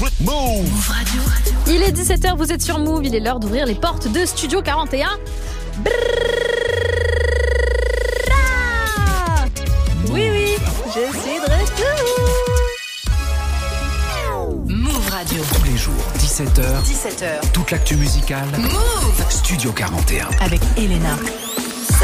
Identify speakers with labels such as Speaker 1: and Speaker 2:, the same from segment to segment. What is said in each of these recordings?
Speaker 1: Move Radio. Il est 17h, vous êtes sur Move, il est l'heure d'ouvrir les portes de Studio 41. Oui, oui, je suis de retour.
Speaker 2: Move Radio.
Speaker 3: Tous les jours, 17h.
Speaker 2: 17h.
Speaker 3: Toute l'actu musicale.
Speaker 2: Move
Speaker 3: Studio 41.
Speaker 2: Avec Elena.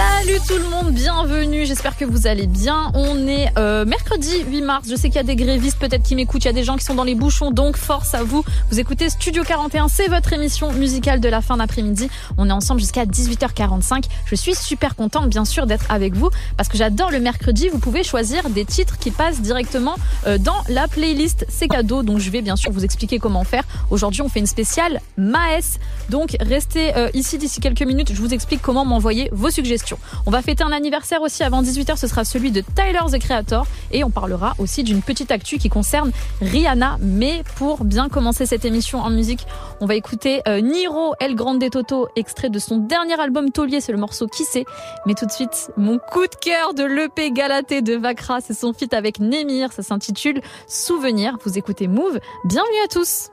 Speaker 1: Salut tout le monde, bienvenue, j'espère que vous allez bien. On est euh, mercredi 8 mars, je sais qu'il y a des grévistes peut-être qui m'écoutent, il y a des gens qui sont dans les bouchons, donc force à vous. Vous écoutez Studio 41, c'est votre émission musicale de la fin d'après-midi. On est ensemble jusqu'à 18h45. Je suis super contente bien sûr d'être avec vous parce que j'adore le mercredi, vous pouvez choisir des titres qui passent directement euh, dans la playlist, c'est cadeau, donc je vais bien sûr vous expliquer comment faire. Aujourd'hui on fait une spéciale Maes, donc restez euh, ici d'ici quelques minutes, je vous explique comment m'envoyer vos suggestions. On va fêter un anniversaire aussi avant 18h, ce sera celui de Tyler the Creator et on parlera aussi d'une petite actu qui concerne Rihanna. Mais pour bien commencer cette émission en musique, on va écouter euh, Niro El Grande Toto, extrait de son dernier album Taulier, c'est le morceau Qui sait. Mais tout de suite, mon coup de cœur de l'EP Galaté de Vakra, c'est son feat avec Nemir, ça s'intitule Souvenir. Vous écoutez Move, bienvenue à tous.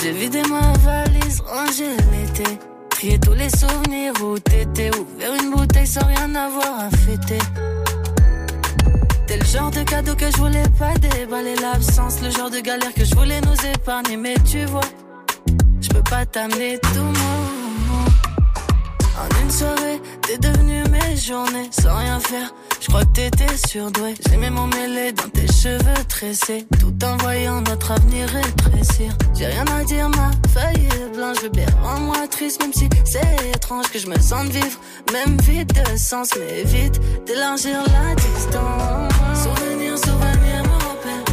Speaker 4: J'ai vidé ma valise, rangé l'été. Trié tous les souvenirs où t'étais. Ouvert une bouteille sans rien avoir à fêter. T'es le genre de cadeau que je voulais pas déballer l'absence. Le genre de galère que je voulais nous épargner. Mais tu vois, je peux pas t'amener tout mon. En une soirée, t'es devenu mes journées sans rien faire. Je crois que t'étais surdoué. J'aimais m'emmêler dans tes cheveux tressés. Tout en voyant notre avenir rétrécir. J'ai rien à dire, ma feuille est blanche. Le bien rends-moi triste, même si c'est étrange que je me sente vivre. Même vide de sens, mais vite d'élargir la distance. Souvenir, souvenir me rappelle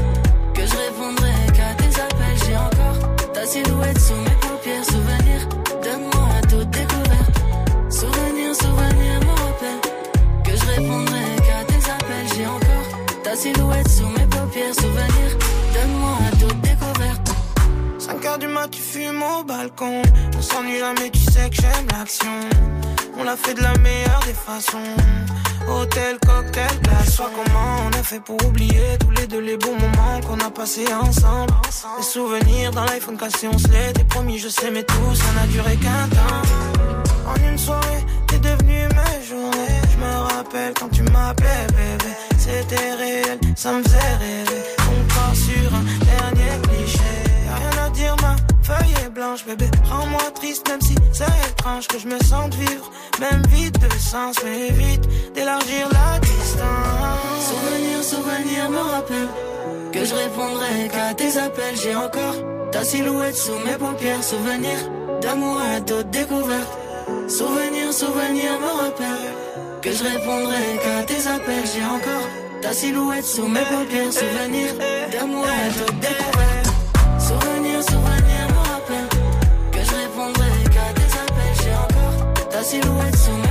Speaker 4: que je répondrai qu'à tes appels. J'ai encore ta silhouette sous mes paupières. Souvenir,
Speaker 5: 5 heures du mat, tu fumes au balcon. On s'ennuie jamais, tu sais que j'aime l'action. On l'a fait de la meilleure des façons. Hôtel, cocktail, place. Soit comment on a fait pour oublier tous les deux les bons moments qu'on a passés ensemble. Les souvenirs dans l'iPhone cassé, on se l'était promis, je sais, mais tout ça n'a duré qu'un temps. En une soirée, t'es devenu mes journées. Je me rappelle quand tu m'appelais bébé. C'était réel, ça me faisait rêver. Feuille est blanche, bébé. Rends-moi triste, même si c'est étrange que je me sente vivre. Même vite de sens, mais vite d'élargir la distance.
Speaker 4: Souvenir, souvenir me rappelle que je répondrai qu'à tes appels. J'ai encore ta silhouette sous mes paupières. Souvenir d'amour à toute découverte. Souvenir, souvenir me rappelle que je répondrai qu'à tes appels. J'ai encore ta silhouette sous mes paupières. Souvenir d'amour à toute découverte. Encore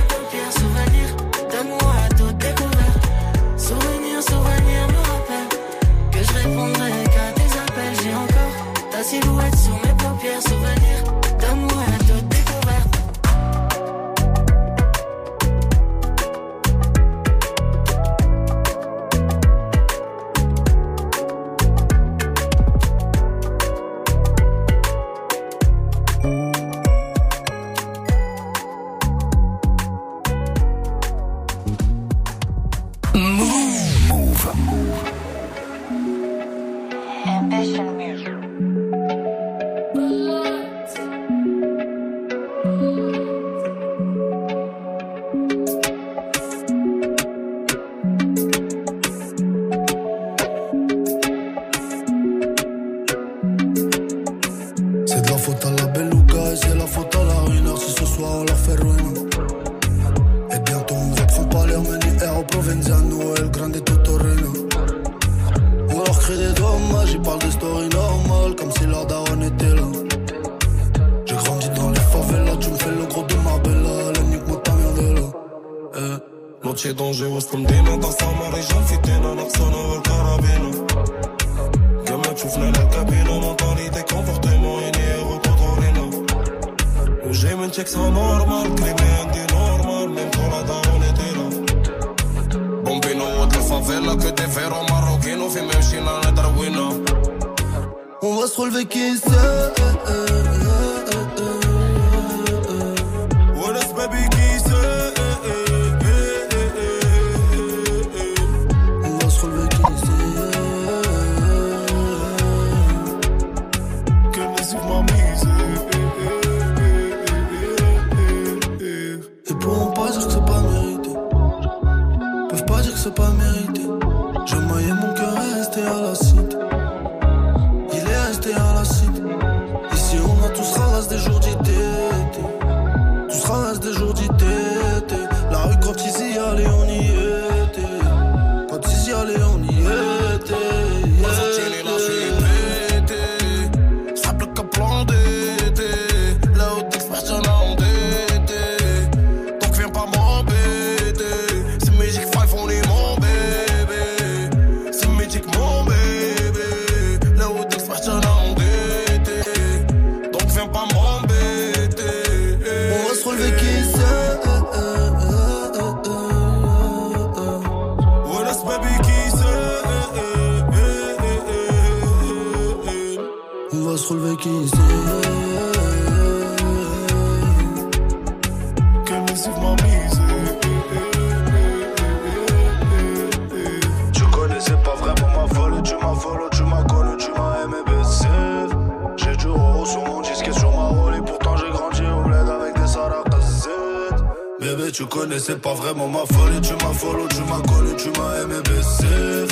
Speaker 6: Tu
Speaker 7: connaissais pas vraiment ma folie, tu m'as follow, tu m'as connu, tu m'as aimé baisser.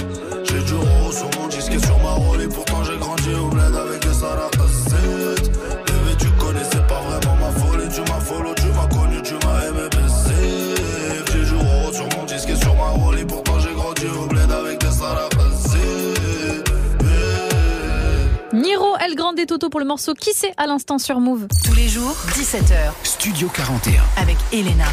Speaker 7: J'ai du rose sur mon disque et sur ma rôle, et pourtant j'ai grandi au bled avec des saracassettes. Bébé, tu connaissais pas vraiment ma folie, tu m'as follow, tu m'as connu, tu m'as aimé baisser. J'ai du rose sur mon disque et sur ma rôle, et pourtant j'ai grandi au bled avec des saracassettes.
Speaker 1: Niro, El Grande et Toto pour le morceau Qui c'est à l'instant sur Move.
Speaker 2: Tous les jours, 17h,
Speaker 3: Studio 41.
Speaker 2: avec Elena.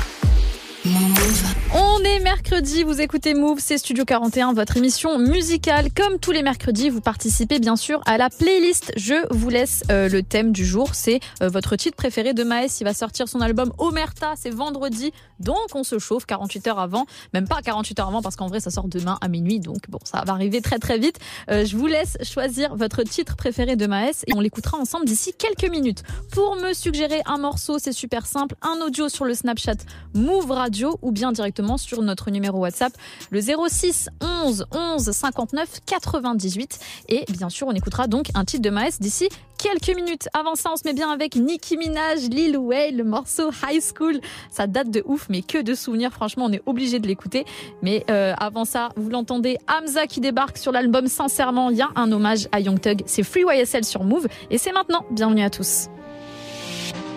Speaker 2: Move.
Speaker 1: On est mercredi, vous écoutez Move, c'est Studio 41, votre émission musicale. Comme tous les mercredis, vous participez bien sûr à la playlist. Je vous laisse euh, le thème du jour, c'est euh, votre titre préféré de Maes. Il va sortir son album Omerta, c'est vendredi, donc on se chauffe 48 heures avant, même pas 48 heures avant parce qu'en vrai ça sort demain à minuit, donc bon, ça va arriver très très vite. Euh, je vous laisse choisir votre titre préféré de Maes et on l'écoutera ensemble d'ici quelques minutes. Pour me suggérer un morceau, c'est super simple, un audio sur le Snapchat Move Radio ou bien directement sur notre numéro WhatsApp le 06 11 11 59 98 et bien sûr on écoutera donc un titre de Maes d'ici quelques minutes. Avant ça, on se met bien avec Nicki Minaj, Lil Wayne, le morceau High School. Ça date de ouf, mais que de souvenirs. Franchement, on est obligé de l'écouter. Mais euh, avant ça, vous l'entendez, Hamza qui débarque sur l'album Sincèrement. Il y a un hommage à Young Thug. C'est Free YSL sur Move et c'est maintenant. Bienvenue à tous.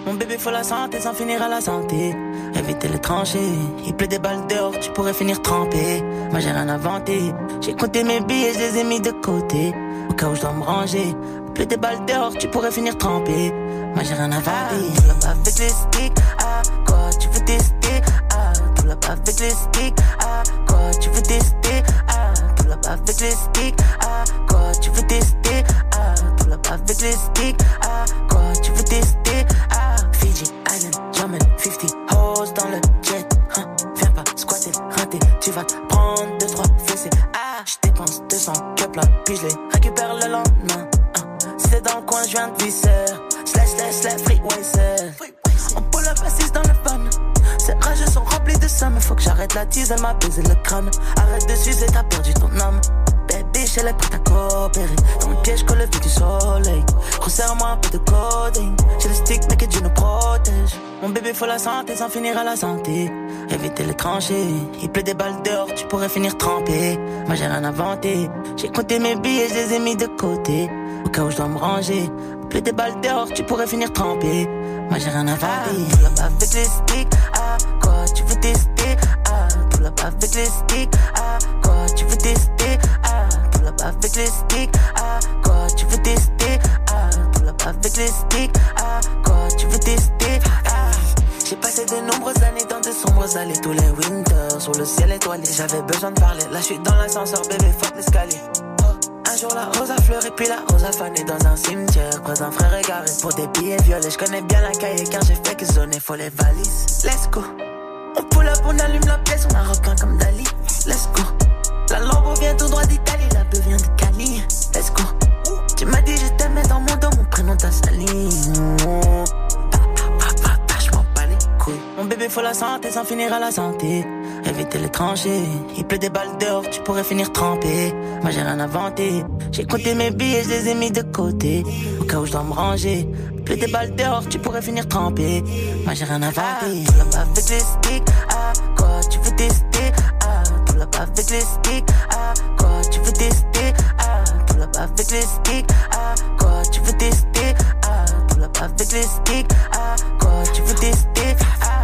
Speaker 8: Mon bébé faut la santé sans finir à la santé. Éviter les tranchées. Il pleut des balles dehors, tu pourrais finir trempé. Moi j'ai rien inventé. J'ai compté mes billets, je les ai mis de côté. Au cas où je dois me ranger. Il pleut des balles dehors, tu pourrais finir trempé. Moi j'ai rien inventé. Tout là-bas avec les sticks. Ah, quoi tu veux tester? Ah, tout là-bas avec les sticks. Ah, quoi tu veux tester? Ah, tout là-bas avec les sticks. Ah, quoi tu veux tester? Ah, tout là-bas avec les sticks. Ah, quoi tu veux tester? Ah, Fiji Island, German 50 hoes dans le jet. Hein, viens pas squatter, rater, tu vas prendre deux trois fessées. Ah, je dépense 200 que là, puis je les récupère le lendemain. Hein, c'est dans le coin, je viens de visser. Slash, slash, slash, free waser. On pull up assise dans le fun. Ces rages sont remplis de ça, mais faut que j'arrête la tease, elle m'a baisé le crâne. Arrête de sucer, t'as perdu ton âme. Baby, elle est prête à coopérer. Dans le piège, que le du soleil. Resserre-moi un peu de coding. J'ai le stick, mais que Dieu nous protège. Mon bébé, faut la santé sans finir à la santé. Éviter les tranchées. Il pleut des balles dehors, tu pourrais finir trempé. Moi, j'ai rien inventé. J'ai compté mes billets, je les ai mis de côté. Au cas où je dois me ranger. Il pleut des balles dehors, tu pourrais finir trempé. Moi, j'ai rien inventé. Tout là-bas avec les sticks. Ah, quoi, tu veux tester? Ah, tout là-bas avec les sticks. Ah, quoi, tu veux tester? Là-bas avec les sticks. Ah, quoi, tu veux tester? Ah, tout là-bas avec les sticks. Ah, quoi, tu veux tester? Ah, j'ai passé de nombreuses années dans de sombres allées. Tous les winters sur le ciel étoilé. J'avais besoin de parler. Là, je suis dans l'ascenseur, bébé, fuck l'escalier. Un jour la rose a fleuri puis la rose a fané dans un cimetière Près d'un frère égaré pour des billets violets Je connais bien la cahier car j'ai fait que zoner faut les valises Let's go On pull up, on allume la pièce, on a requin comme Dali Let's go La lampe vient tout droit d'Italie, la beuh vient de Cali. Let's go. Tu m'as dit je t'aimais dans mon dos, mon prénom t'a sali. Mon bébé faut la santé sans finir à la santé. Éviter les tranchées, il pleut des balles dehors, tu pourrais finir trempé. Moi j'ai rien inventé, j'ai compté mes billets, je les ai mis de côté. Au cas où je dois me ranger, il pleut des balles dehors, tu pourrais finir trempé. Moi j'ai rien inventé. Up avec les sticks, ah quoi tu veux ah pull up avec les sticks, ah quoi tu veux tester, ah pull up avec les sticks, ah quoi tu veux tester, ah pull up avec les sticks, ah quoi tu veux tester, ah.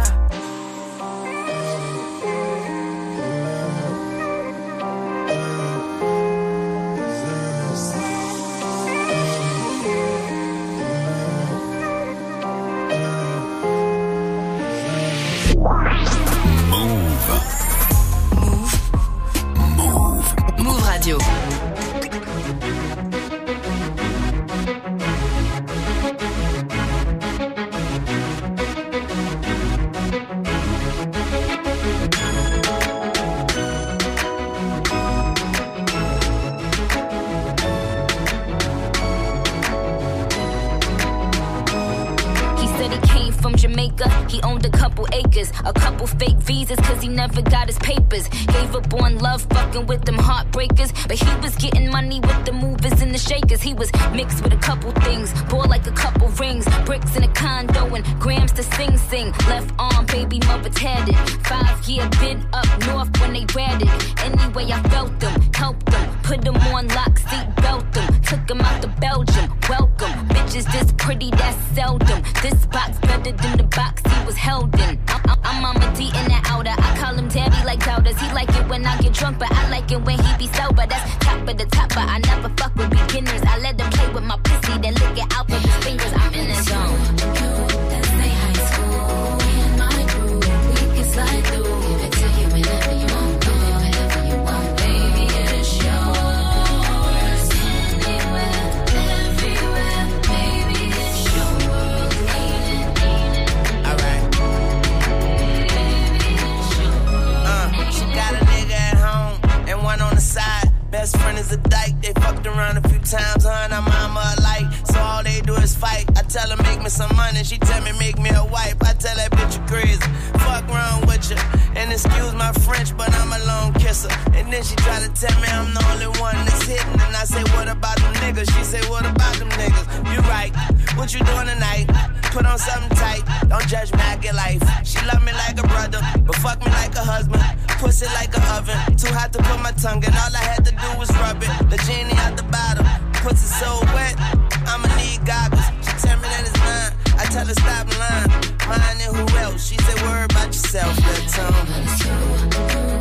Speaker 9: Couple acres, a couple fake visas, cause he never got his papers. Gave up on love, fucking with them heartbreakers. But he was getting money with the movers and the shakers. He was mixed with a couple things, bore like a couple rings, bricks in a condo, and grams to sing sing. Left arm, baby mother tatted. Five year been up north when they ratted. Anyway, I felt them, helped them, put them on lock, seat belt them, took them out to Belgium. Welcome, bitches this pretty, that's seldom. This box better than the box he was held in. I'm, I'm, Mama D in the outer. I call him daddy like doubters. He like it when I get drunk, but I like it when he be sober. That's top of the top, but I never fuck with beginners. I let them play with my pussy, then lick it out with his fingers. I'm in the zone.
Speaker 8: Is a dyke. They fucked around a few times, and her mama alike. So all they do is fight. I tell her make me some money, she tell me make me a wife. I tell that bitch you crazy. Fuck wrong with you. And excuse my French, but I'm a lone kisser. And then she try to tell me I'm the only one that's hitting. And I say, what about them niggas? She say, what about them niggas? You right. What you doing tonight? Put on something tight. Don't judge me, I get life. She love me like a brother, but fuck me like a husband. Pussy like a oven. Too hot to put my tongue in. All I had to do was rub it. The genie out the bottom. Pussy so wet. I'ma need goggles. She tell me that it's mine. I tell her stop lying. Mine and who else? She say worry about yourself, little tongue.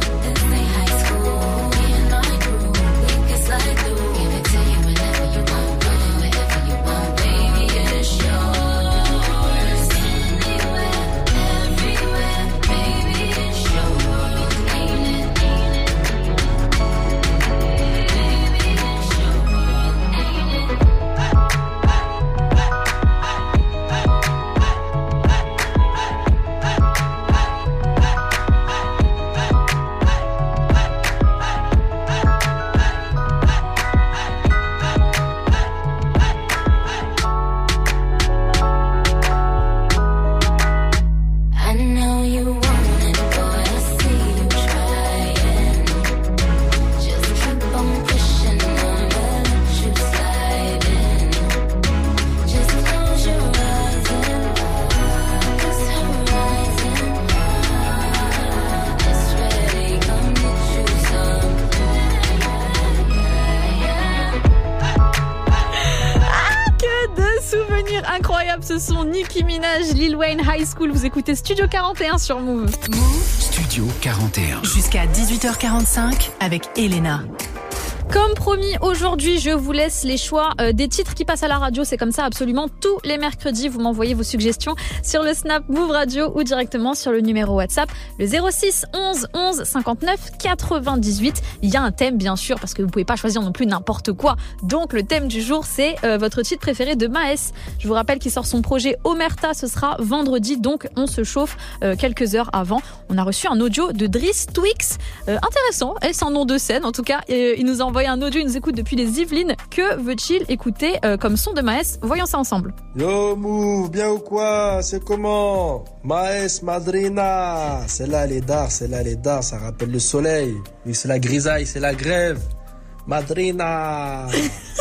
Speaker 1: Lil Wayne, High School. Vous écoutez Studio 41 sur Move.
Speaker 3: Studio 41.
Speaker 2: Jusqu'à 18h45 avec Elena.
Speaker 1: Comme promis, aujourd'hui, je vous laisse les choix euh, des titres qui passent à la radio. C'est comme ça absolument tous les mercredis. Vous m'envoyez vos suggestions sur le Snap Move Radio ou directement sur le numéro WhatsApp, le 06 11 11 59 98. Il y a un thème, bien sûr, parce que vous pouvez pas choisir non plus n'importe quoi. Donc, le thème du jour, c'est euh, votre titre préféré de Maes. Je vous rappelle qu'il sort son projet Omerta. Ce sera vendredi, donc on se chauffe euh, quelques heures avant. On a reçu un audio de Driss Twix. intéressant. Et un nom de scène, en tout cas. il nous a envoyé un audio, nous écoute depuis les Yvelines. Que veut-il écouter euh, comme son de Maes? Voyons ça ensemble.
Speaker 10: Yo Move, bien ou quoi? C'est comment? Maes Madrina C'est là les dards, c'est là les dards, ça rappelle le soleil. Oui, c'est la grisaille, c'est la grève. Madrina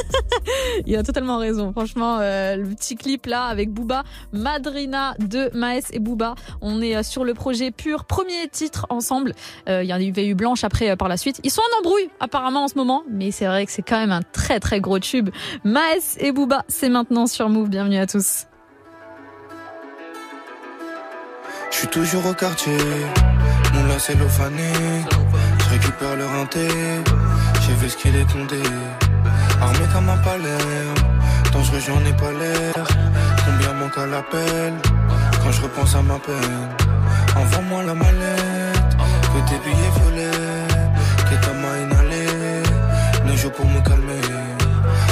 Speaker 1: Il a totalement raison. Franchement, euh, le petit clip là avec Booba, Madrina de Maes et Booba. On est euh, sur le projet pur, premier titre ensemble. Euh, il y en avait eu Blanche après par la suite. Ils sont en embrouille apparemment en ce moment, mais c'est vrai que c'est quand même un très très gros tube. Maes et Booba, c'est maintenant sur Move. Bienvenue à tous.
Speaker 11: Je suis toujours au quartier, mon lacet. Je récupère le rinté, j'ai vu ce qu'il est condé. Armé comme un palais, dangereux j'en ai pas l'air. Combien manque à l'appel quand je repense à ma peine? Envoie-moi la mallette, que tes billets violets, que ta main inhalée. Ne joue pour me calmer,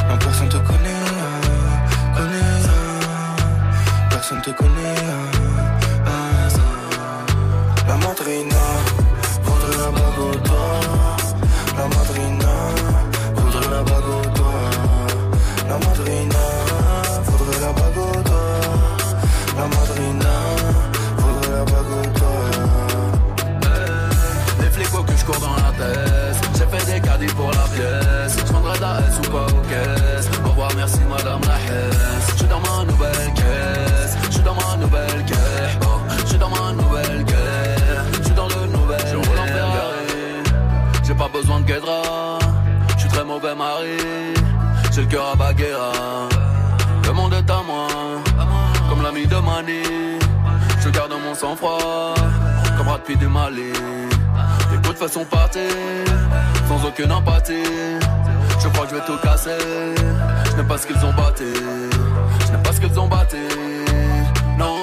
Speaker 11: non personne te connaît, connaît. Personne te connaît.
Speaker 12: Mon sang-froid, comme Rapide du Mali. Les coups de façon partie, sans aucune empathie. Je crois que je vais tout casser. Je n'aime pas ce qu'ils ont battu. Je n'aime pas ce qu'ils ont battu. Non,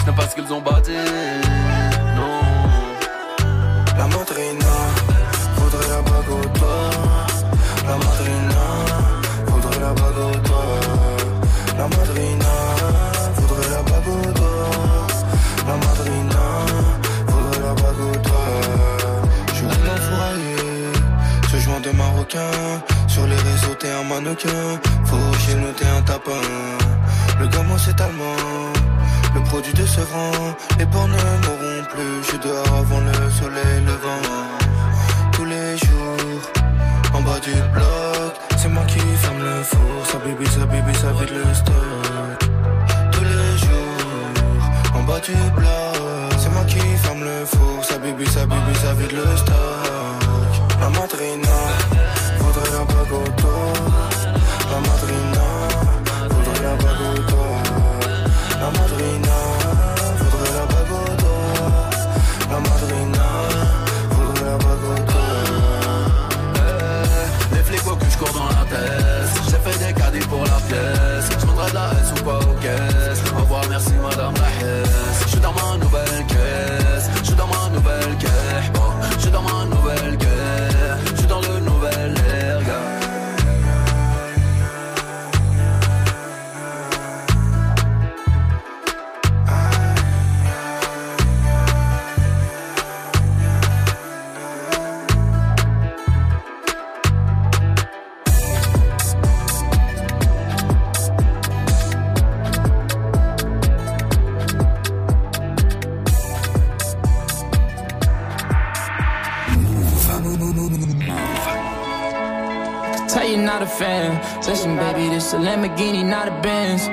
Speaker 12: je n'aime pas ce qu'ils ont battu.
Speaker 11: Mannequin. Faut chez nous, t'es un tapin. Le gamin, c'est allemand. Le produit de ce rang, les porcs ne mourront plus. Je dehors avant le soleil levant. Tous les jours, en bas du bloc, c'est moi qui ferme le four. Ça bibi, ça bibi, ça vide le stock. Tous les jours, en bas du bloc, c'est moi qui ferme le four. Ça bibi, ça bibi, ça vide le stock. La madrina, faudrait bague La madrina, faudrait la bague la madrina, faudrait la bague La madrina, faudrait la bague
Speaker 12: eh, Les que je cours dans la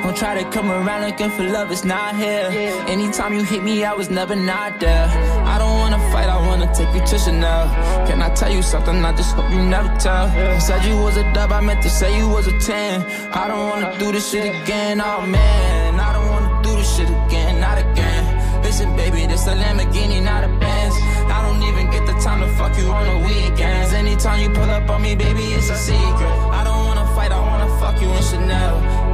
Speaker 13: Don't try to come around looking for love, it's not here. Anytime you hit me, I was never not there. I don't wanna fight, I wanna take you to Chanel. Can I tell you something? I just hope you never tell. Said you was a dub, I meant to say you was a 10. I don't wanna do this shit again, oh man. I don't wanna do this shit again, not again. Listen, baby, this a Lamborghini, not a Benz. I don't even get the time to fuck you on the weekends. Anytime you pull up on me, baby, it's a secret. I don't wanna fight, I wanna fuck you in Chanel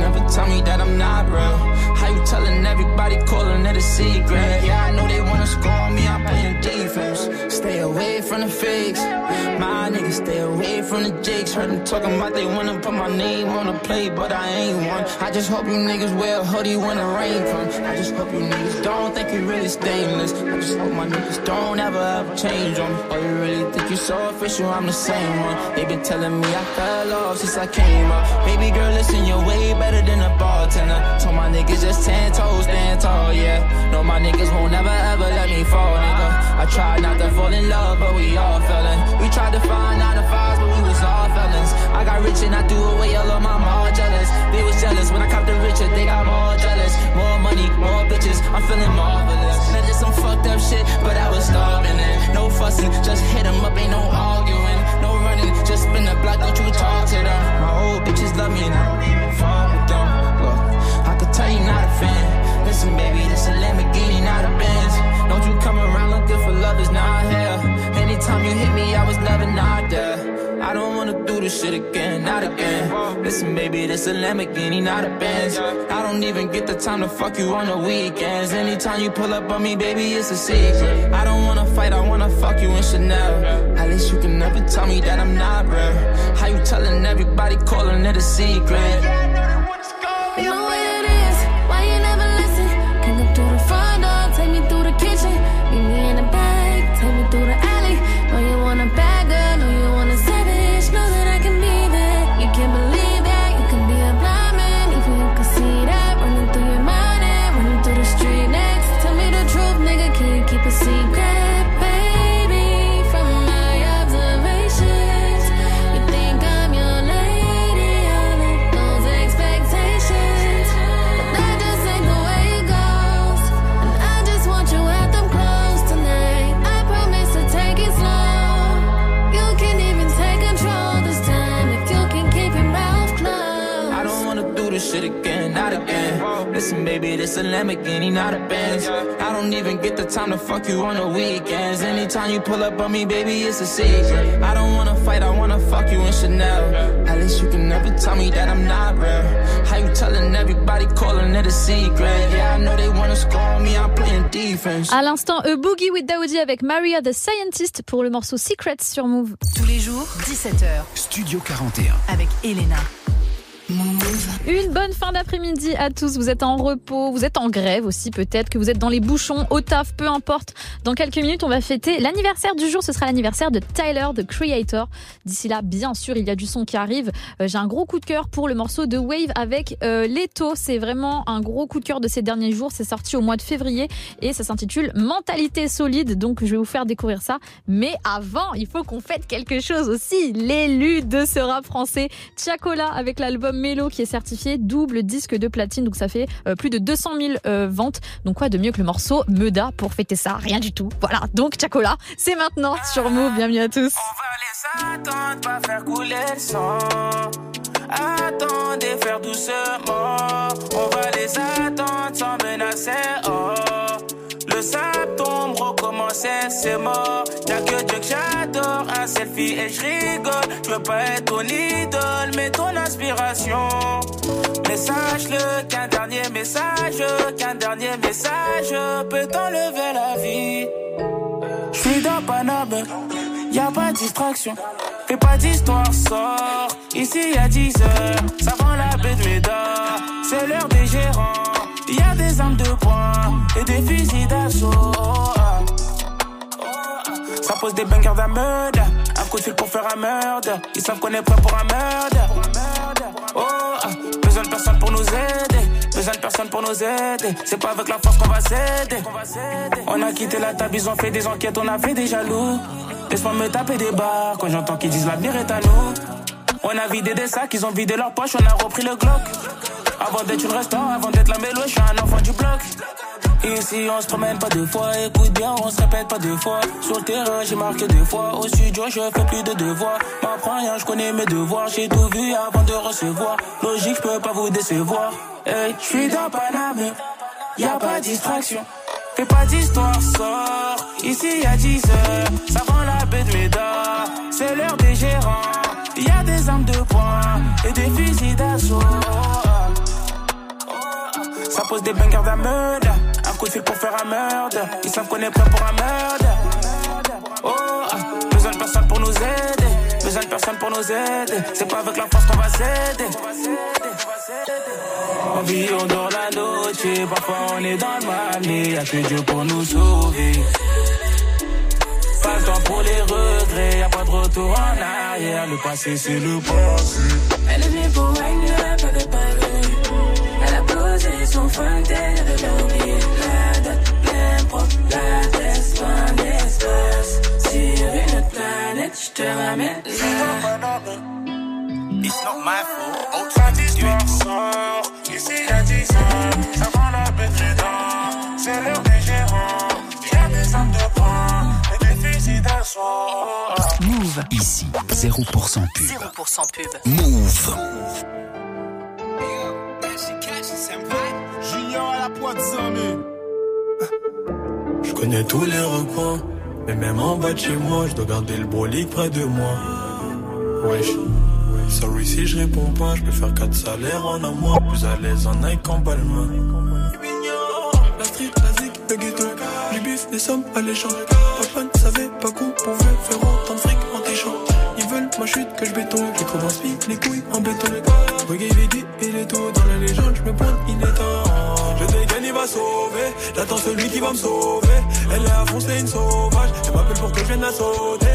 Speaker 13: never tell me that I'm not real? How you telling everybody calling it a secret? Yeah, I know they wanna score me, I'm playing defense. Stay away from the fakes. My niggas stay away from the jakes. Heard them talking about they wanna put my name on a plate, but I ain't one. I just hope you niggas wear a hoodie when the rain comes. I just hope you niggas don't think you really stainless. I just hope my niggas don't ever ever change on me. Or you really think you so official? I'm the same one. They been telling me I fell off since I came up. Baby girl, listen, you're way better than a bartender. Told my niggas just ten toes, stand tall, yeah. No, my niggas won't never ever let me fall, nigga. I tried not to fall in love, but we all fellin'. We tried to find nine to fives, but we was all felons. I got rich and I threw away all of my mom jealous. They was jealous when I copped the richer, they got more jealous. More money, more bitches, I'm feeling marvelous. Now just some fucked up shit, but I was starving it. No fussing, just hit 'em up, ain't no arguing. No running, just spin the block, don't you talk to them. My old bitches love me and I even fuck with them. Look, I could tell you not a fan. Listen, baby, this a Lamborghini, not a Benz. Don't you come around looking for love is not here. Anytime you hit me, I was never not there. I don't wanna do this shit again, not again. Listen, baby, this a Lamborghini, not a Benz. I don't even get the time to fuck you on the weekends. Anytime you pull up on me, baby, it's a secret. I don't wanna fight, I wanna fuck you in Chanel. At least you can never tell me that I'm not real. How you telling everybody, calling it a secret?
Speaker 14: Listen, baby, this
Speaker 13: a Lamborghini, not a Benz. I don't even get the time to fuck you on the weekends. Anytime you pull up on me, baby, it's a secret. I don't wanna fight, I wanna fuck you in Chanel. At least you can never tell me that I'm not real. How you telling everybody, calling it a secret? Yeah, I know they wanna score me, I'm playing defense.
Speaker 1: À l'instant, A Boogie with Daoudi avec Maria the Scientist pour le morceau Secrets sur Move.
Speaker 2: Tous les jours, 17h,
Speaker 3: Studio 41.
Speaker 2: avec Elena.
Speaker 1: Une bonne fin d'après-midi à tous. Vous êtes en repos, vous êtes en grève aussi peut-être, que vous êtes dans les bouchons, au taf, peu importe. Dans quelques minutes, on va fêter l'anniversaire du jour. Ce sera l'anniversaire de Tyler, the Creator. D'ici là, bien sûr, il y a du son qui arrive. Euh, J'ai un gros coup de cœur pour le morceau de Wave avec euh, Leto. C'est vraiment un gros coup de cœur de ces derniers jours. C'est sorti au mois de février et ça s'intitule Mentalité solide. Donc, je vais vous faire découvrir ça. Mais avant, il faut qu'on fête quelque chose aussi. L'élu de ce rap français, Tiakola, avec l'album Mélo qui est certifié double disque de platine. Donc, ça fait euh, plus de 200 000 euh, ventes. Donc, quoi de mieux que le morceau Meda pour fêter ça? Rien du tout. Voilà. Donc, Tiakola, c'est maintenant sur Move. Bienvenue à tous.
Speaker 15: Le sable tombe, recommencer, c'est mort. Y'a que Dieu que j'adore, un selfie et je rigole. Je veux pas être ton idole, mais ton inspiration. Mais sache-le qu'un dernier message, qu'un dernier message peut t'enlever la vie. Je suis dans Paname, y a pas de distraction. Fais pas d'histoire, sort. Ici a 10 heures, ça vend la baie de Médard. C'est l'heure des gérants. De et des fusils d'assaut. Ça pose des bangers d'un meurtre. Un coup de fil pour faire un meurtre. Ils savent qu'on est prêt pour un meurtre. Oh. Besoin de personne pour nous aider. Besoin de personne pour nous aider. C'est pas avec la force qu'on va s'aider. On a quitté la table, ils ont fait des enquêtes, on a fait des jaloux. Laisse-moi me taper des barres quand j'entends qu'ils disent l'avenir est à nous. On a vidé des sacs, ils ont vidé leurs poches, on a repris le Glock. Avant d'être une restaurant, avant d'être la mélo, je suis un enfant du bloc. Ici on se promène pas deux fois, écoute bien, on se répète pas deux fois. Sur le terrain j'ai marqué deux fois, au studio je fais plus de devoirs. M'apprends rien, je connais mes devoirs, j'ai tout vu avant de recevoir. Logique, je peux pas vous décevoir. Hey, je suis dans Paname, y a pas distraction. Fais pas d'histoire, sort. Ici y a 10 heures, ça vend la baie de Médard. C'est l'heure des gérants. Des armes de poing et des fusils d'assaut. Ça pose des bangers d'un. Un coup de fil pour faire un. Ils savent qu'on est pour un meurtre. Oh, besoin de personne pour nous aider. Besoin de personne pour nous aider. C'est pas avec la force qu'on va s'aider. On vit dans la noche, parfois on est dans le mal, mais y'a que Dieu pour nous sauver. Pas le temps pour les regrets, y'a pas de retour en arrière, le passé c'est le passé.
Speaker 4: Elle est venue pour wagner, pas de parler. Elle a posé son fontaine, elle a oublié la date, l'impro, la test, loin d'espace. Sur une planète, je te ramène là.
Speaker 16: It's not my fault. Ultra do it.
Speaker 15: Ici y'a 10 ans, ça prend la bête dedans. C'est l'heure
Speaker 3: Move. Ici, 0% pub.
Speaker 2: 0% pub.
Speaker 3: Move.
Speaker 16: Junior à la pointe zombie.
Speaker 7: Je connais tous les recoins, mais même en bas de chez moi, je dois garder le bolide près de moi. Wesh, sorry si je réponds pas, je peux faire 4 salaires en un mois, plus à l'aise en Nike qu'en Balmain. La street, la zik, le ghetto, du bif, des sommes alléchantes. Pas qu'on pouvait faire autant de fric en téchant. Ils veulent ma chute que je béton, je trouve speed, les couilles en béton. Reggae, Vidi, il est tout dans la légende, je me pointe, il est temps. Je dégaine, il va sauver, j'attends celui qui va me sauver. Elle est à fond, c'est une sauvage, elle m'appelle pour que je vienne la sauter.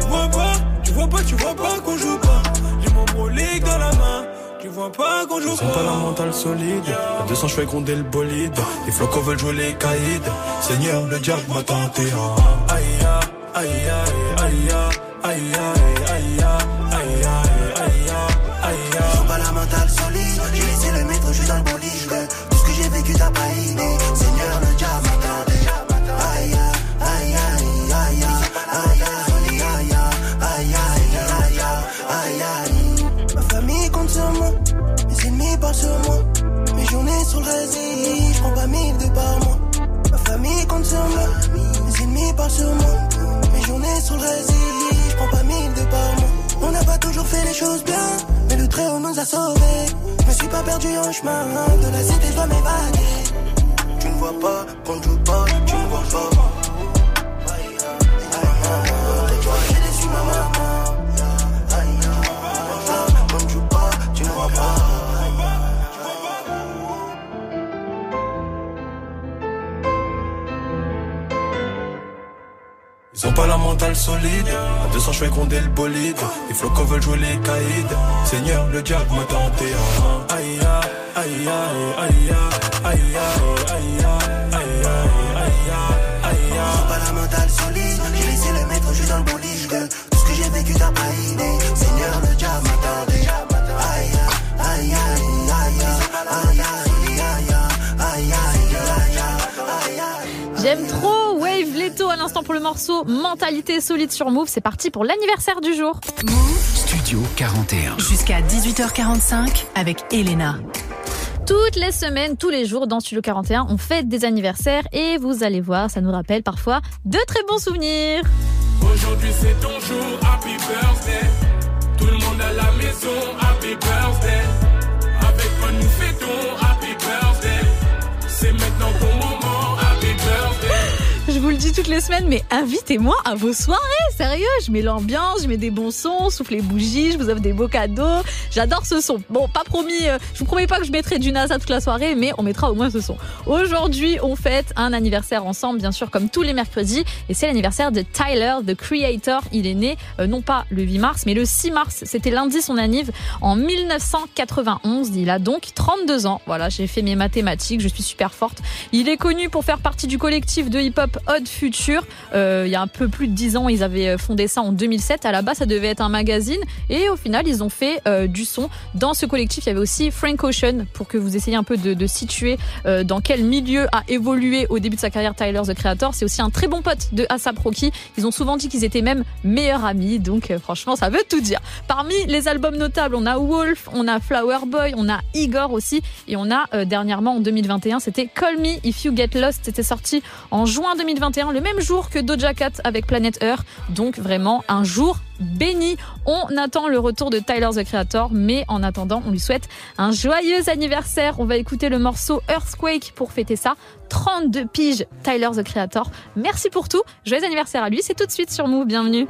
Speaker 7: Tu vois pas, tu vois pas, tu vois pas qu'on joue pas. J'ai mon brolique dans la main. Tu vois pas qu'on joue sont pas la mentale solide. À 200, je fais gronder le bolide. Les flocons veulent jouer les caïds. Seigneur, le diable m'a tenté. ah. Aïe, aïe, aïe, aïe, aïe, aïe, aïe, aïe, aïe, aïe, aïe, aïe.
Speaker 17: Sont pas la mentale solide. J'ai laissé le métro, je suis dans le bolide. Tout choses bien, mais le très haut nous a sauvés. Je me suis pas perdu en chemin, de la cité je dois m'évader. Tu ne vois pas qu'on joue pas, tu ne vois pas.
Speaker 7: Mentale solide. À 200, je fais gronder le bolide. Les flocons veulent jouer les caïds. Seigneur, le diable m'a tenté. ah. Aïe, aïe,
Speaker 1: Wave Leto à l'instant pour le morceau Mentalité solide sur Move. C'est parti pour l'anniversaire du jour.
Speaker 3: Studio 41.
Speaker 2: Jusqu'à 18h45 avec Elena.
Speaker 1: Toutes les semaines, tous les jours dans Studio 41, on fête des anniversaires et vous allez voir, ça nous rappelle parfois de très bons souvenirs.
Speaker 15: Aujourd'hui c'est ton jour, happy birthday. Tout le monde à la maison, happy birthday.
Speaker 1: Vous le dis toutes les semaines, mais invitez-moi à vos soirées, sérieux. Je mets l'ambiance, je mets des bons sons, souffle les bougies, je vous offre des beaux cadeaux. J'adore ce son. Bon, pas promis, euh, je vous promets pas que je mettrai du NASA toute la soirée, mais on mettra au moins ce son. Aujourd'hui, on fête un anniversaire ensemble, bien sûr, comme tous les mercredis, et c'est l'anniversaire de Tyler, the Creator. Il est né euh, non pas le 8 mars, mais le 6 mars. C'était lundi son anniv en 1991. Il a donc 32 ans. Voilà, j'ai fait mes mathématiques, je suis super forte. Il est connu pour faire partie du collectif de hip-hop Future. Euh, il y a un peu plus de 10 ans, ils avaient fondé ça en 2007. À la base, ça devait être un magazine. Et au final, ils ont fait euh, du son. Dans ce collectif, il y avait aussi Frank Ocean, pour que vous essayiez un peu de, situer euh, dans quel milieu a évolué au début de sa carrière Tyler, the Creator. C'est aussi un très bon pote de ASAP Rocky. Ils ont souvent dit qu'ils étaient même meilleurs amis. Donc, franchement, ça veut tout dire. Parmi les albums notables, on a Wolf, on a Flower Boy, on a Igor aussi. Et on a dernièrement, en 2021, c'était Call Me If You Get Lost. C'était sorti en juin 2021. 2021, le même jour que Doja Cat avec Planet Earth. Donc vraiment un jour béni. On attend le retour de Tyler the Creator, mais en attendant, on lui souhaite un joyeux anniversaire. On va écouter le morceau Earthquake pour fêter ça. 32 piges Tyler the Creator. Merci pour tout. Joyeux anniversaire à lui. C'est tout de suite sur Move. Bienvenue.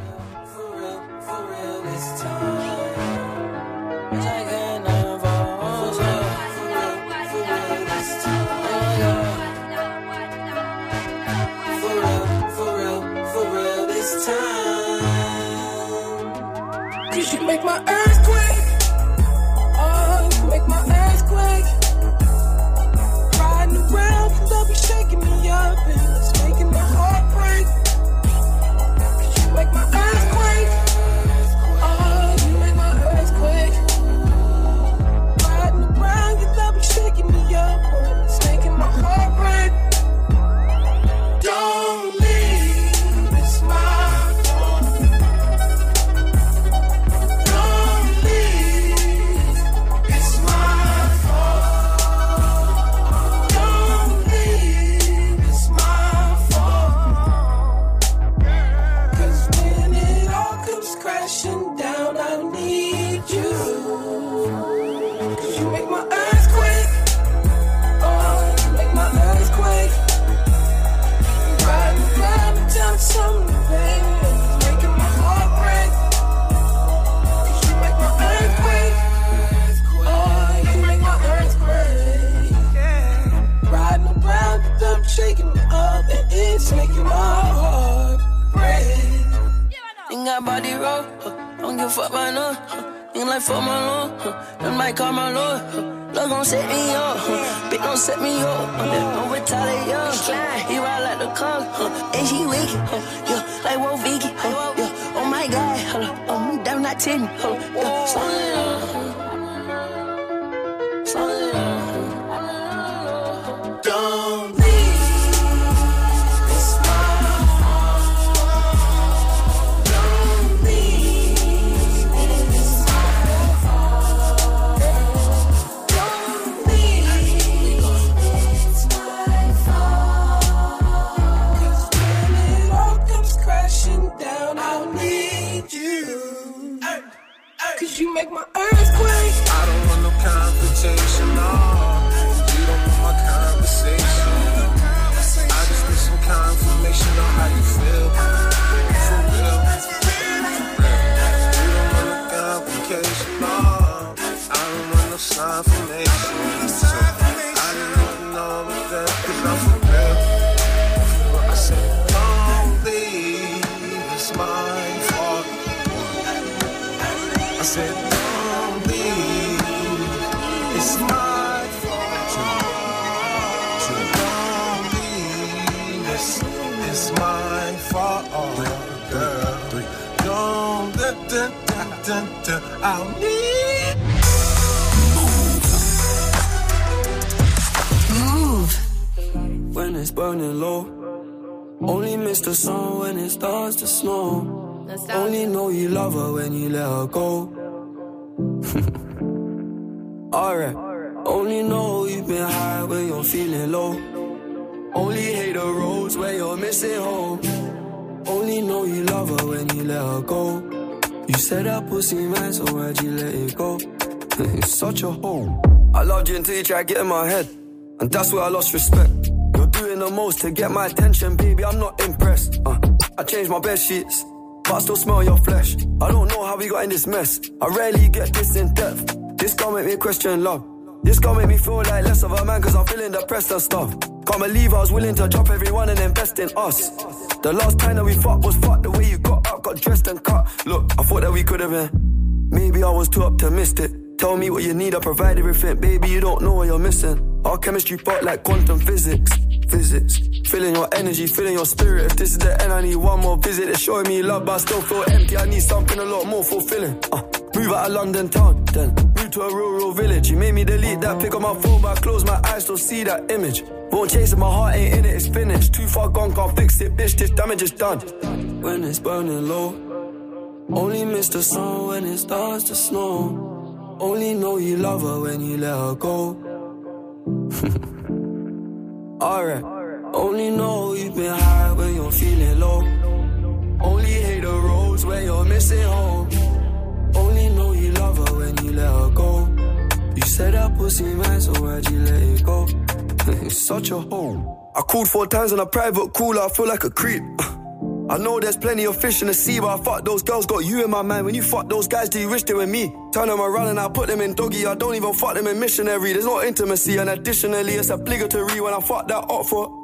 Speaker 18: You make my earthquake.
Speaker 19: Got body roll, huh. don't give a fuck by no. huh. Ain't like fuck my lord, huh. them might call my lord. huh. Love gon' set me up, huh. bitch don't set me up. huh. I'm retaliate, yeah. he ride like the car, huh. and she wicked, huh. yeah, like Wolf Vicky, huh. yeah. Oh my god, huh. Oh, I'm damn not ten, huh. yeah. Slow it down, huh. slow.
Speaker 18: 'Cause you make my earthquake.
Speaker 3: I don't want no confrontation, no. You don't want my conversation. I just need some confirmation on how you feel. Dun, dun, I'll need.
Speaker 20: When it's burning low, only miss the sun when it starts to snow. Only know you love her when you let her go. Alright, only know you've been high when you're feeling low. Only hate the roads where you're missing home. Only know you love her when you let her go. You said that pussy man, so why'd you let it go? such a hole. I loved you until you tried to get in my head. And that's where I lost respect. You're doing the most to get my attention, baby. I'm not impressed. Uh, I changed my bed sheets, but I still smell your flesh. I don't know how we got in this mess. I rarely get this in depth. This gon' make me question love. This gon' make me feel like less of a man, cause I'm feeling depressed and stuff. Can't believe I was willing to drop everyone and invest in us. The last time that we fucked was fucked the way you got got dressed and cut. Look, I thought that we could have been. Maybe I was too optimistic. Tell me what you need, I provide everything. Baby, you don't know what you're missing. Our chemistry part like quantum physics. Physics. Feeling your energy, feeling your spirit. If this is the end, I need one more visit. It's showing me love, but I still feel empty. I need something a lot more fulfilling. Uh, move out of London town, then to a rural village. You made me delete that pick on my phone, but I close my eyes, still see that image. Won't chase it, my heart ain't in it, it's finished. Too far gone, can't fix it, bitch. This damage is done. When it's burning low, only miss the sun when it starts to snow. Only know you love her when you let her go. Alright, Only know you've been high when you're feeling low. Only hate the roads when you're missing home. Only know you love her when you let her go. You said that pussy man, so why'd you let it go? it's such a hole. I called four times on a private call, I feel like a creep. I know there's plenty of fish in the sea, but I fuck those girls, got you in my mind. When you fuck those guys, do you wish they were me? Turn them around and I put them in doggy. I don't even fuck them in missionary. There's no intimacy, and additionally, it's obligatory when I fuck that up for.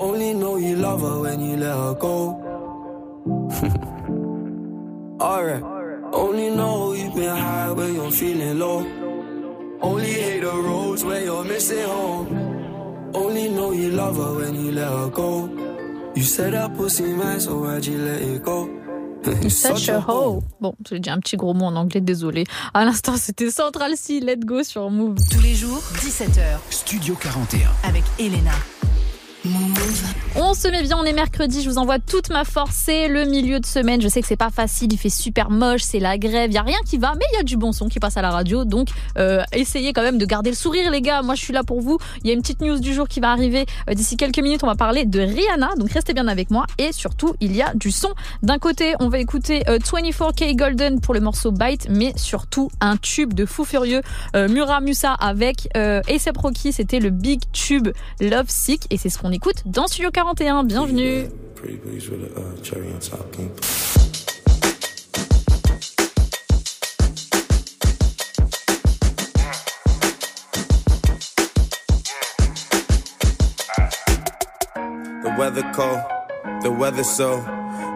Speaker 20: Only know you love her when you let her go. Alright. Only know you've been high when you're feeling low. Only hate the roads where you're missing home. Only know you love her when you let her go. You said that pussy man, so why'd you let it go?
Speaker 1: Such a hoe. Bon, j'ai dit un petit gros mot en anglais, désolé. À l'instant, c'était Central C, Let Go sur Move.
Speaker 2: Tous les jours, 17h.
Speaker 3: Studio 41.
Speaker 2: Avec Elena.
Speaker 1: On se met bien, on est mercredi, je vous envoie toute ma force, c'est le milieu de semaine, je sais que c'est pas facile, il fait super moche, c'est la grève, y a rien qui va, mais il y a du bon son qui passe à la radio, donc euh, essayez quand même de garder le sourire les gars, moi je suis là pour vous, il y a une petite news du jour qui va arriver euh, d'ici quelques minutes, on va parler de Rihanna, donc restez bien avec moi, et surtout il y a du son. D'un côté, on va écouter euh, 24K Golden pour le morceau Bite, mais surtout un tube de fou furieux, euh, Mura Musa avec euh, Rocky, c'était le big tube Love Sick, et c'est ce qu'on écoute dans Studio 41, bienvenue
Speaker 20: uh,
Speaker 21: The weather cold, the weather so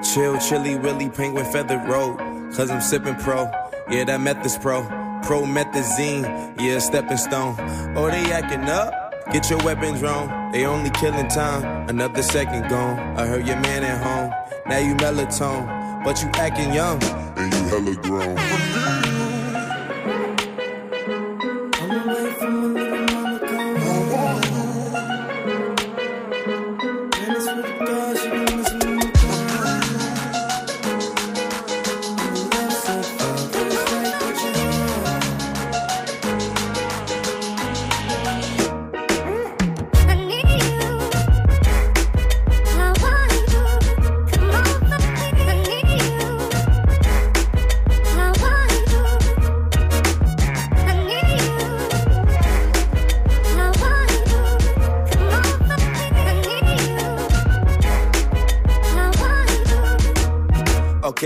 Speaker 21: chill, chilly, willy, penguin feather road. Cause I'm sipping pro, yeah, that meth is pro. Promethazine, yeah, stepping stone. Oh, they acting up? Get your weapons wrong. They only killing time, another second gone. I heard your man at home, now you melatonin, but you acting young. And you hella grown.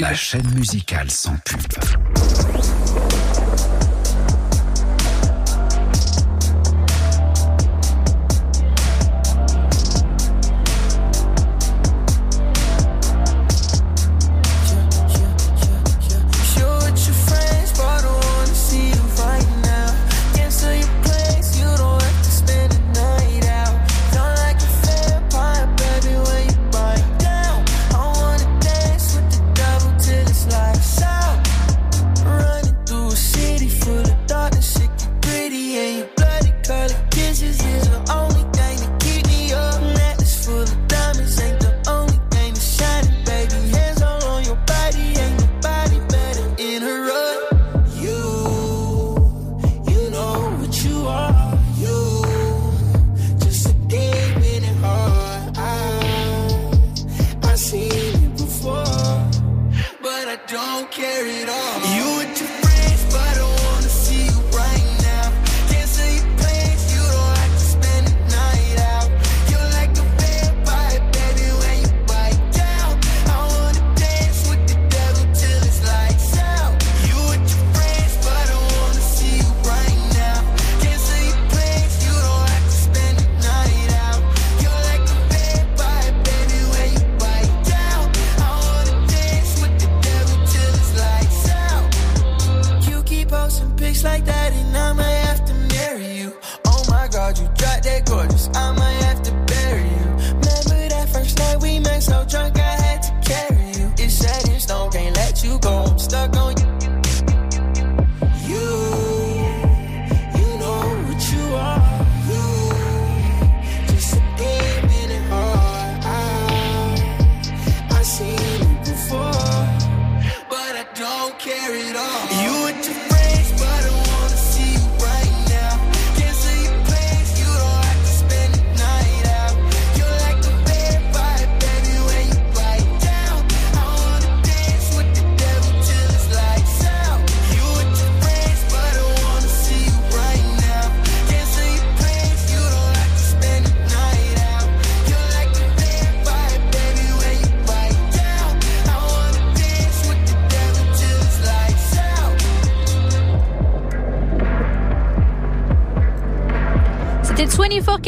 Speaker 22: La chaîne musicale sans pub.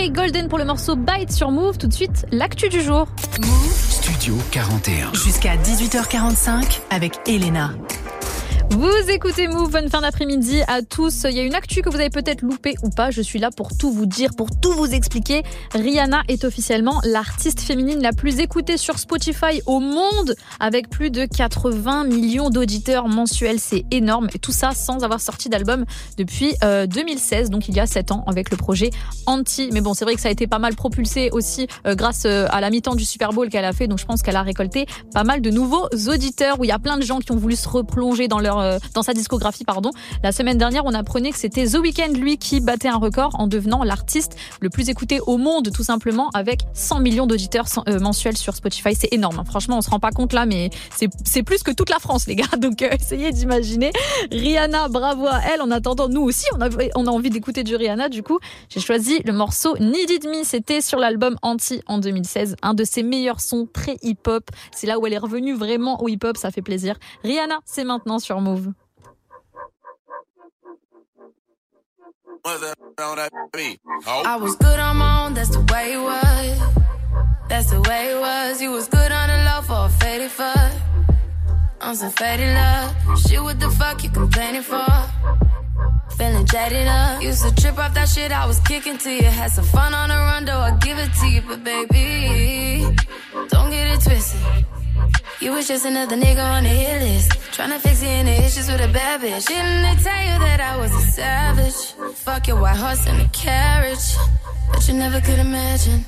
Speaker 1: 24K Golden pour le morceau Bite sur Move. Tout de suite, l'actu du jour.
Speaker 22: Studio 41.
Speaker 2: Jusqu'à 18h45 avec Elena.
Speaker 1: Vous écoutez Move, bonne fin d'après-midi à tous. Il y a une actu que vous avez peut-être loupée ou pas. Je suis là pour tout vous dire, pour tout vous expliquer. Rihanna est officiellement l'artiste féminine la plus écoutée sur Spotify au monde, avec plus de 80 millions d'auditeurs mensuels. C'est énorme. Et tout ça sans avoir sorti d'album depuis euh, 2016, donc il y a 7 ans, avec le projet Anti. Mais bon, c'est vrai que ça a été pas mal propulsé aussi euh, grâce euh, à la mi-temps du Super Bowl qu'elle a fait. Donc je pense qu'elle a récolté pas mal de nouveaux auditeurs, où il y a plein de gens qui ont voulu se replonger dans leur euh, dans sa discographie, pardon. La semaine dernière, on apprenait que c'était The Weeknd, lui, qui battait un record en devenant l'artiste le plus écouté au monde, tout simplement, avec 100 millions d'auditeurs euh, mensuels sur Spotify. C'est énorme. hein. Franchement, on se rend pas compte là, mais c'est plus que toute la France, les gars. Donc, euh, essayez d'imaginer. Rihanna, bravo à elle. En attendant, nous aussi, on a, on a envie d'écouter du Rihanna. Du coup, j'ai choisi le morceau Need It Me. C'était sur l'album Anti en 2016. Un de ses meilleurs sons, très hip-hop. C'est là où elle est revenue vraiment au hip-hop. Ça fait plaisir. Rihanna, c'est maintenant sur Move. Oh.
Speaker 19: I was good on my own, that's the way it was. That's the way it was. You was good on the low for a faded fuck. On some faded love. Shit, what the fuck you complaining for? Feeling jaded up. Used to trip off that shit I was kicking to you. Had some fun on the run, though I give it to you. But baby, don't get it twisted. You was just another nigga on the hit list. Tryna fix any issues with a bad bitch. Didn't they tell you that I was a savage? Fuck your white horse and a carriage. But you never could imagine.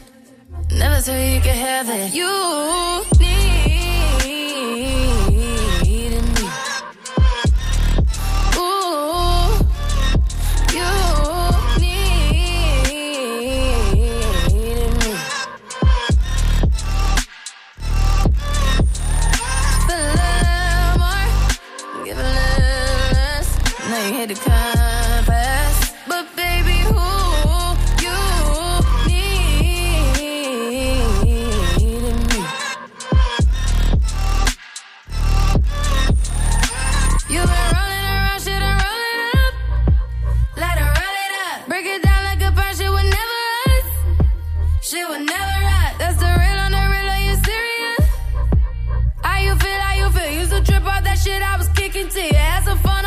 Speaker 19: Never thought you could have it. You needed you hate to confess. But baby, who you need in me? You been rolling around, shit, I'm rolling up. Let her roll it up. Break it down like a punch, shit would never us. Shit would never us. That's the real on the real, are you serious? How you feel, how you feel? Used to trip off that shit I was kicking to you. Had some fun.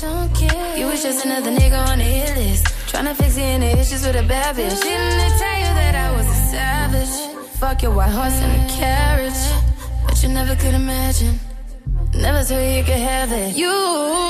Speaker 19: Don't get You was just another nigga on the hit list. Tryna fix any issues with a bad bitch. Didn't they tell you that I was a savage. Fuck your white horse and a carriage. But you never could imagine. Never thought you could have it. You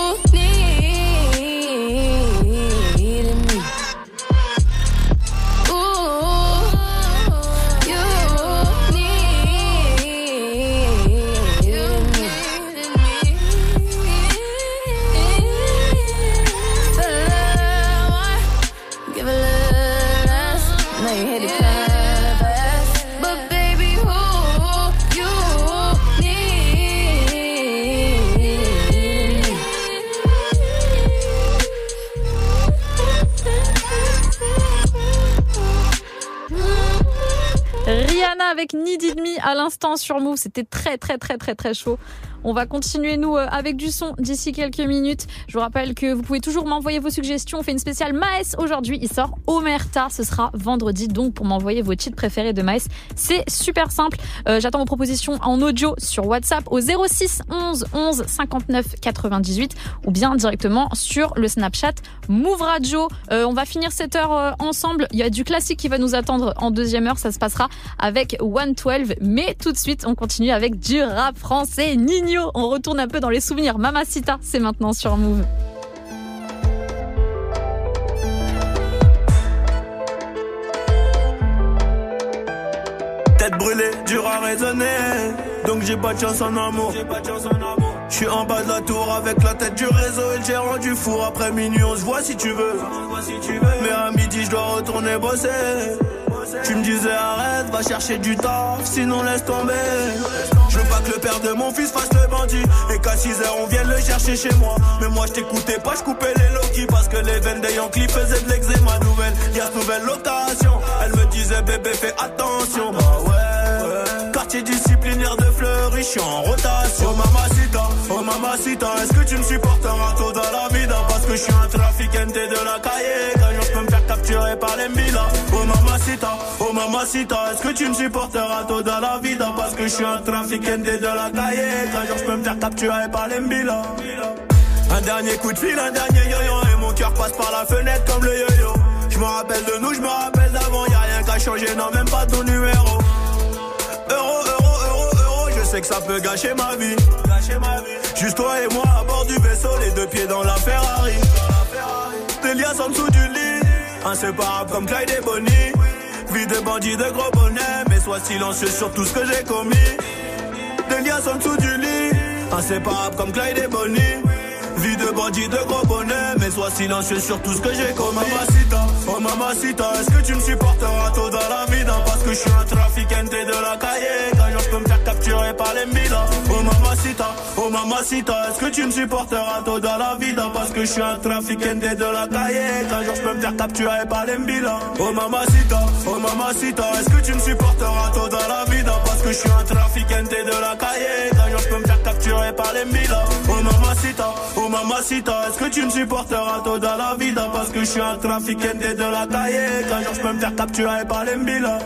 Speaker 1: avec Need It Me à l'instant sur Move. C'était très, très, très, très, très chaud. On va continuer, nous, euh, avec du son d'ici quelques minutes. Je vous rappelle que vous pouvez toujours m'envoyer vos suggestions. On fait une spéciale Maes aujourd'hui. Il sort Omerta. Ce sera vendredi. Donc, pour m'envoyer vos titres préférés de Maes, c'est super simple. Euh, J'attends vos propositions en audio sur WhatsApp au 06 11 11 59 98 ou bien directement sur le Snapchat Move Radio. Euh, on va finir cette heure ensemble. Il y a du classique qui va nous attendre en deuxième heure. Ça se passera avec 112. Mais tout de suite, on continue avec du rap français. Nino, on retourne un peu dans les souvenirs. Mamacita, c'est maintenant sur Move.
Speaker 23: Tête brûlée, dur à raisonner. Donc j'ai pas de chance en amour. Je suis en bas de la tour avec la tête du réseau et le gérant du four. Après minuit, on se voit si tu veux. Mais à midi, je dois retourner bosser. Tu me disais arrête, va chercher du taf, sinon laisse tomber. Je veux pas que le père de mon fils fasse le bandit et qu'à 6 heures on vienne le chercher chez moi. Mais moi je t'écoutais pas, je coupais les Loki parce que les veines des Yankees faisaient de l'eczéma nouvelle. Y'a nouvelle lotation, elle me disait bébé fais attention. Bah ouais, quartier disciplinaire de Fleury, je suis en rotation. Oh mamacita, oh mamacita, est-ce que tu me supportes un tôt dans la vida Parce que je suis un trafiquant de la cahier. Capturer par les mbila. Oh mamacita, oh mamacita, est-ce que tu me supporteras tôt dans la vida Parce que je suis un trafiquant de la cahier. Qu'un jour je peux me faire capturer par les mbila. Un dernier coup de fil, un dernier yo-yo Et mon cœur passe par la fenêtre comme le yo-yo Je me rappelle de nous, je me rappelle d'avant Y'a rien qu'à changer, non même pas ton numéro Euro, euro, euro, euro Je sais que ça peut gâcher ma vie Juste toi et moi à bord du vaisseau Les deux pieds dans la Ferrari Des liasses en dessous du lit Inséparables comme Clyde et Bonnie. Vie de bandit de gros bonnet Mais sois silencieux sur tout ce que j'ai commis. Des liasses en dessous du lit. Inséparables comme Clyde et Bonnie. Vie de bandit de gros bonnet Mais sois silencieux sur tout ce que j'ai commis oh mamacita Est-ce que tu me supporteras tôt dans la vida Parce que je suis un trafiquant de la cahier. Qu'un jour je peux me faire capturer par les mbila Oh mamacita, oh mamacita Est-ce que tu me supporteras tôt dans la vida Parce que je suis un trafiquant de la cahier. Qu'un jour je peux me faire capturer par les mbila Oh mamacita, oh mamacita Est-ce que tu me supporteras tôt dans la vida Parce que je suis un trafiquant de la cahier. Qu'un jour je peux me faire capturer par les mbila Oh mamacita, oh mamacita Est-ce que tu me supporteras dans la vida Parce que je suis un trafiquant de la cahier Qu'un je peux me faire capturer par les mbila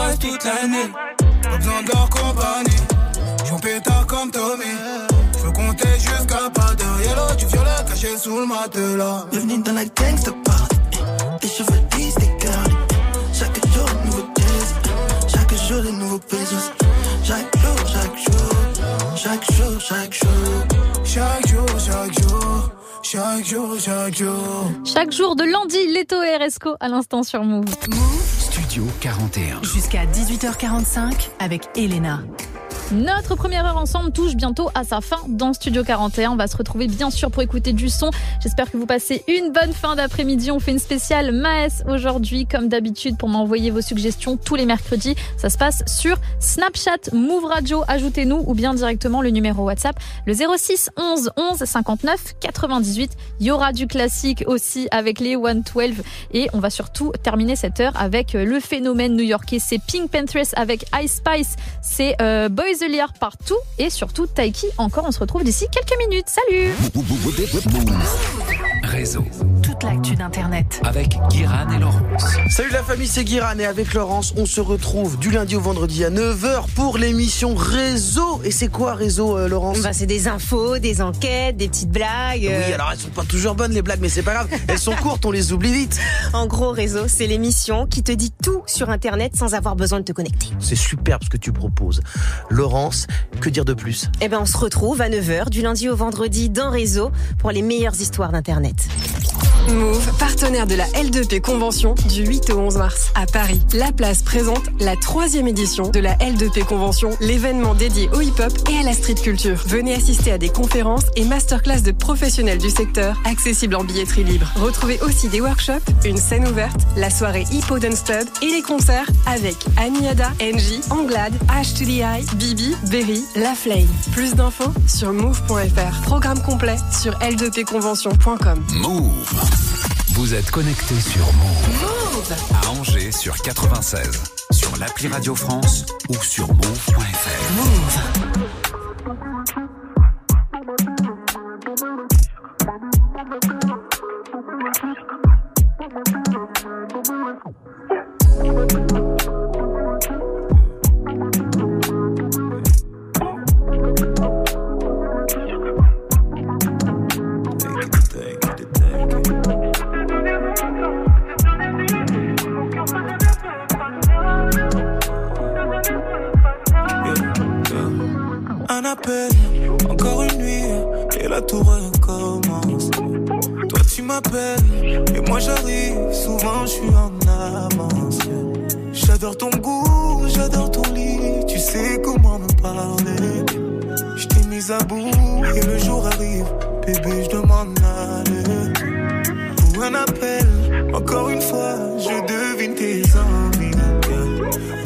Speaker 15: nous embrasse toute l'année.
Speaker 7: Pas besoin de leur compagnie. J'suis pétard comme Tommy. J'veux compter jusqu'à pas d'heure. Yellow, du violet caché sous le matelas.
Speaker 17: Bienvenue dans la gangsta party. Tes cheveux lisses, tes gardes. Chaque jour, de nouveau test. Chaque jour, de nouveaux pesos. Chaque jour, chaque jour. Chaque jour, chaque jour.
Speaker 7: Chaque jour, chaque jour. Chaque jour, chaque jour.
Speaker 17: Chaque jour de
Speaker 1: lundi, Leto et RSCO à l'instant sur Move.
Speaker 3: Studio 41.
Speaker 2: Jusqu'à 18h45 avec Elena.
Speaker 1: Notre première heure ensemble touche bientôt à sa fin dans Studio 41. On va se retrouver bien sûr pour écouter du son. J'espère que vous passez une bonne fin d'après-midi. On fait une spéciale Maes aujourd'hui, comme d'habitude, pour m'envoyer vos suggestions tous les mercredis. Ça se passe sur Snapchat, Move Radio. Ajoutez-nous ou bien directement le numéro WhatsApp, le 06 11 11 59 98. Il y aura du classique aussi avec les 112. Et on va surtout terminer cette heure avec le phénomène new-yorkais. C'est Pink Panthers avec Ice Spice. C'est euh, Boys Liar partout. Et surtout Taiki encore. On se retrouve d'ici quelques minutes. Salut.
Speaker 2: Toute l'actu d'Internet.
Speaker 3: Avec Guiran et Laurence.
Speaker 24: Salut la famille, c'est Guiran et avec Laurence, on se retrouve du lundi au vendredi à 9h pour l'émission Réseau. Et c'est quoi Réseau, euh, Laurence?
Speaker 25: Bah, c'est des infos, des enquêtes, des petites blagues. euh.
Speaker 24: Oui, alors elles sont pas toujours bonnes les blagues, mais c'est pas grave. Elles sont courtes, on les oublie vite.
Speaker 25: En gros, réseau, c'est l'émission qui te dit tout sur Internet sans avoir besoin de te connecter.
Speaker 24: C'est superbe ce que tu proposes. Laurence, que dire de plus?
Speaker 25: Eh ben, on se retrouve à 9h du lundi au vendredi dans Réseau pour les meilleures histoires d'Internet.
Speaker 26: Move, partenaire de la L2P Convention du 8 au 11 mars à Paris. La place présente la troisième édition de la L2P Convention, l'événement dédié au hip-hop et à la street culture. Venez assister à des conférences et masterclass de professionnels du secteur, accessibles en billetterie libre. Retrouvez aussi des workshops, une scène ouverte, la soirée Hippo Dance Club et les concerts avec Amiada, NJ, Anglade, H to the Eye, Bibi, Berry, La Flame. Plus d'infos sur move.fr. Programme complet sur l2pconvention.com.
Speaker 3: Move. Vous êtes connecté sur Move. À Angers sur 96. Sur l'appli Radio France ou sur move.fr.
Speaker 2: Move.
Speaker 15: encore une nuit, et la tour recommence. Toi tu m'appelles, et moi j'arrive, souvent je suis en avance. J'adore ton goût, j'adore ton lit, tu sais comment me parler. Je t'ai mise à bout, et le jour arrive, bébé, je demande aller. Pour un appel, encore
Speaker 7: une fois, je devine tes envies.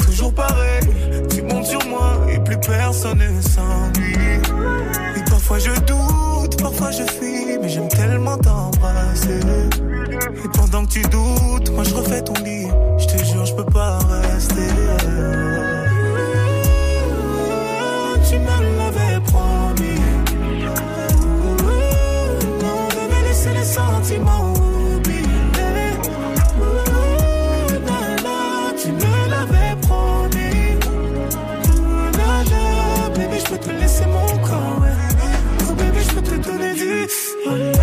Speaker 7: Toujours pareil, tu montes sur moi et plus personne ne s'en et parfois je doute, parfois je fuis, mais j'aime tellement t'embrasser. Et pendant que tu doutes, moi je refais ton lit. Je te jure, je peux pas rester.
Speaker 27: One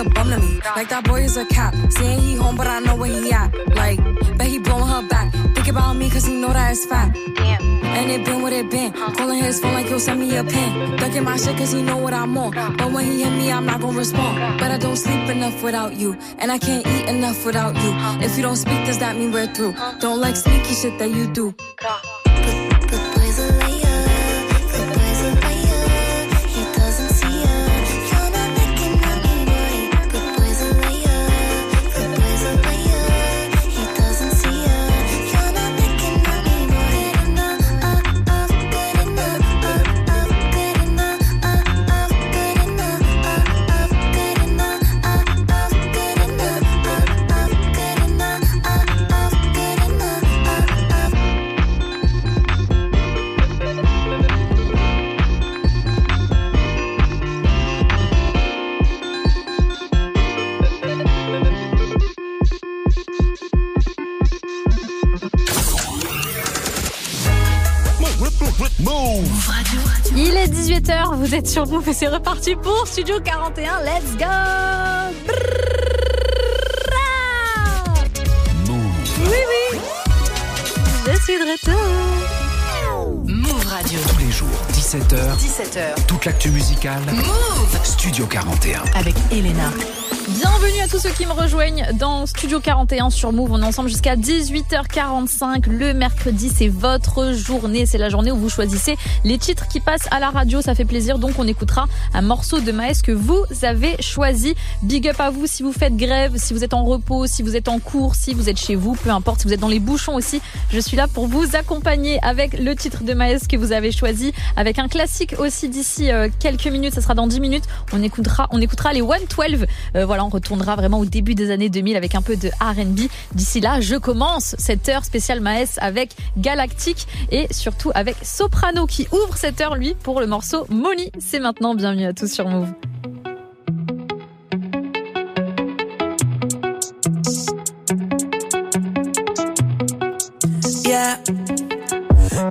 Speaker 28: a bum to me. Like that boy is a cap. Saying he home, but I know where he at. Like, bet he blowing her back. Think about me, cause he know that it's fat. Damn. And it been what it been. Calling his phone like he'll send me a pin. Ducking my shit cause he know what I'm on. But when he hit me, I'm not gonna respond. But I don't sleep enough without you. And I can't eat enough without you. If you don't speak, does that mean we're through? Don't like sneaky shit that you do.
Speaker 1: vous êtes sur Move et c'est reparti pour Studio 41. Let's go Move. Oui, oui Je suis de retour Move Radio.
Speaker 3: Tous les jours, 17h.
Speaker 2: 17h.
Speaker 3: Toute l'actu musicale.
Speaker 2: Move
Speaker 3: Studio 41.
Speaker 2: Avec Elena.
Speaker 1: Bienvenue à tous ceux qui me rejoignent dans Studio 41 sur Move. On est ensemble jusqu'à 18h45. Le mercredi, c'est votre journée. C'est la journée où vous choisissez les titres qui passent à la radio. Ça fait plaisir. Donc, on écoutera un morceau de Maes que vous avez choisi. Big up à vous si vous faites grève, si vous êtes en repos, si vous êtes en cours, si vous êtes chez vous, peu importe, si vous êtes dans les bouchons aussi. Je suis là pour vous accompagner avec le titre de Maes que vous avez choisi, avec un classique aussi d'ici euh, quelques minutes. Ça sera dans 10 minutes. On écoutera, on écoutera les 112. Euh, voilà, on retournera vraiment au début des années 2000 avec un peu de R&B. D'ici là, je commence cette heure spéciale Maes avec Galactique et surtout avec Soprano qui ouvre cette heure lui pour le morceau Money. C'est maintenant. Bienvenue à tous sur Move.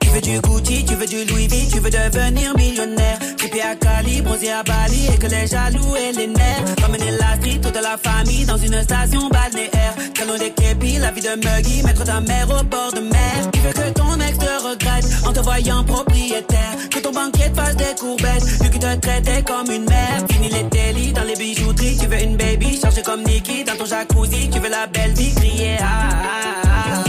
Speaker 29: Tu veux du Gucci, tu veux du Louis V, tu veux devenir millionnaire. Trippé à Cali, bronzé à Bali et que les jaloux et les nerfs. Ramener la street, toute la famille dans une station balnéaire. Calon des képis, la vie de Muggy, mettre ta mère au bord de mer. Tu veux que ton ex te regrette en te voyant propriétaire. Que ton banquier te fasse des courbettes, lui qui te traitait comme une mère. Fini les délits dans les bijouteries, tu veux une baby, chargée comme Nikki dans ton jacuzzi. Tu veux la belle vie, crier ah, ah, ah.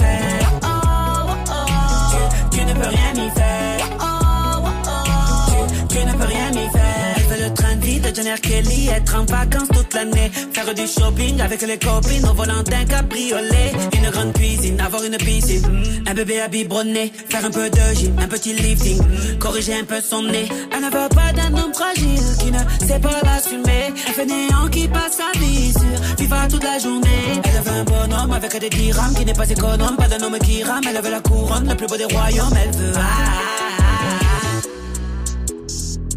Speaker 29: faire. Tu, tu ne peux rien y faire. Kelly, être en vacances toute l'année. Faire du shopping avec les copines au volant d'un cabriolet. Une grande cuisine, avoir une piscine. Un bébé à biberonner, faire un peu de gym, un petit lifting. Corriger un peu son nez. Elle ne veut pas d'un homme fragile qui ne sait pas l'assumer. Un fainéant qui passe sa vie sur FIFA toute la journée. Elle veut un bonhomme avec des dirhams qui n'est pas économe. Pas d'un homme qui rame, elle veut la couronne, le plus beau des royaumes. Elle veut. ah.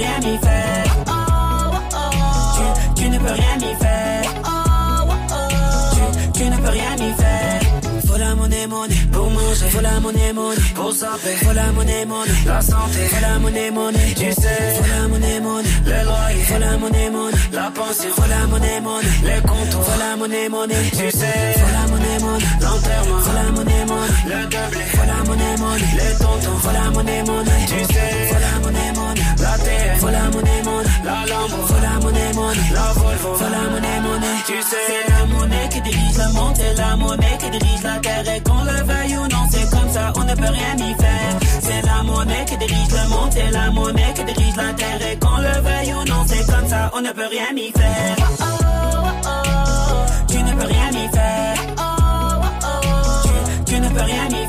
Speaker 29: tu, tu ne peux rien y faire. Tu, tu ne peux rien y faire. Tu, tu ne peux rien y faire. Faut la monnaie, monnaie pour manger. Faut la monnaie, monnaie pour s'appeler. Faut la monnaie, monnaie la santé. Faut la monnaie, monnaie tu sais. Faut la monnaie, monnaie le loyer. Faut la monnaie, monnaie la pension. Faut la monnaie, monnaie les comptes. Faut la monnaie, monnaie tu sais. Faut la monnaie, monnaie l'enterrement. Faut la monnaie, monnaie le doublé. Faut la monnaie, monnaie les tontons. Faut la monnaie, monnaie tu sais. Faut la monnaie, monnaie la terre. Faut la monnaie, monnaie la lampe. La monnaie, monnaie la Volvo. Faut la monnaie, monnaie tu sais. C'est la monnaie qui dirige le monde. C'est la monnaie qui dirige la terre. Et qu'on le veuille ou non, c'est comme ça, on ne peut rien y faire. C'est la monnaie qui dirige le monde. C'est la monnaie qui dirige la terre. Et qu'on le veuille ou non, c'est comme ça, on ne peut rien y faire. Tu ne peux rien y faire. Tu, tu ne peux rien y faire.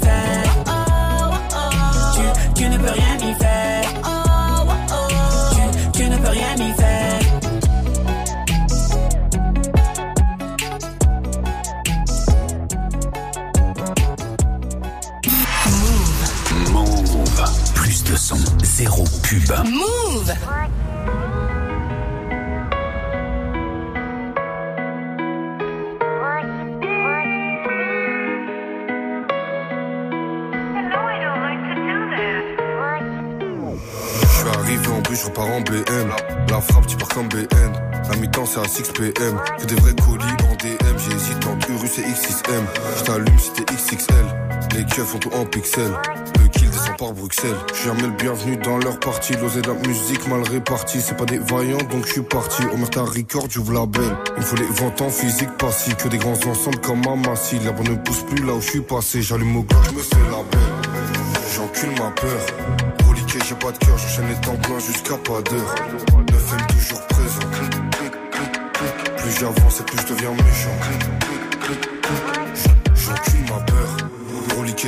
Speaker 3: Son, zéro pub.
Speaker 2: Move
Speaker 30: Je suis arrivé en bus, je repars en BM. La frappe, tu pars comme BN. La mi-temps, c'est à 6 PM. Que des vrais colis en DM. J'hésite entre Urus et X6M. Je t'allume si t'es XXL. Les keufs font tout en pixels. Le qu'il descend par Bruxelles. Je suis jamais le bienvenu dans leur partie. L'osé de la musique mal répartie. C'est pas des vaillants donc je suis parti. Omerta Record, j'ouvre la belle. Il faut les 20 ans physique si. Que des grands ensembles comme Amassi. La bonne ne pousse plus là où je suis passé. J'allume au glock, je me fais la belle. J'encule ma peur. Reliqué, j'ai pas de cœur. J'enchaîne les temps pleins jusqu'à pas d'heure. 9 toujours présent. Plus j'avance et plus je deviens méchant. J'encule ma peur.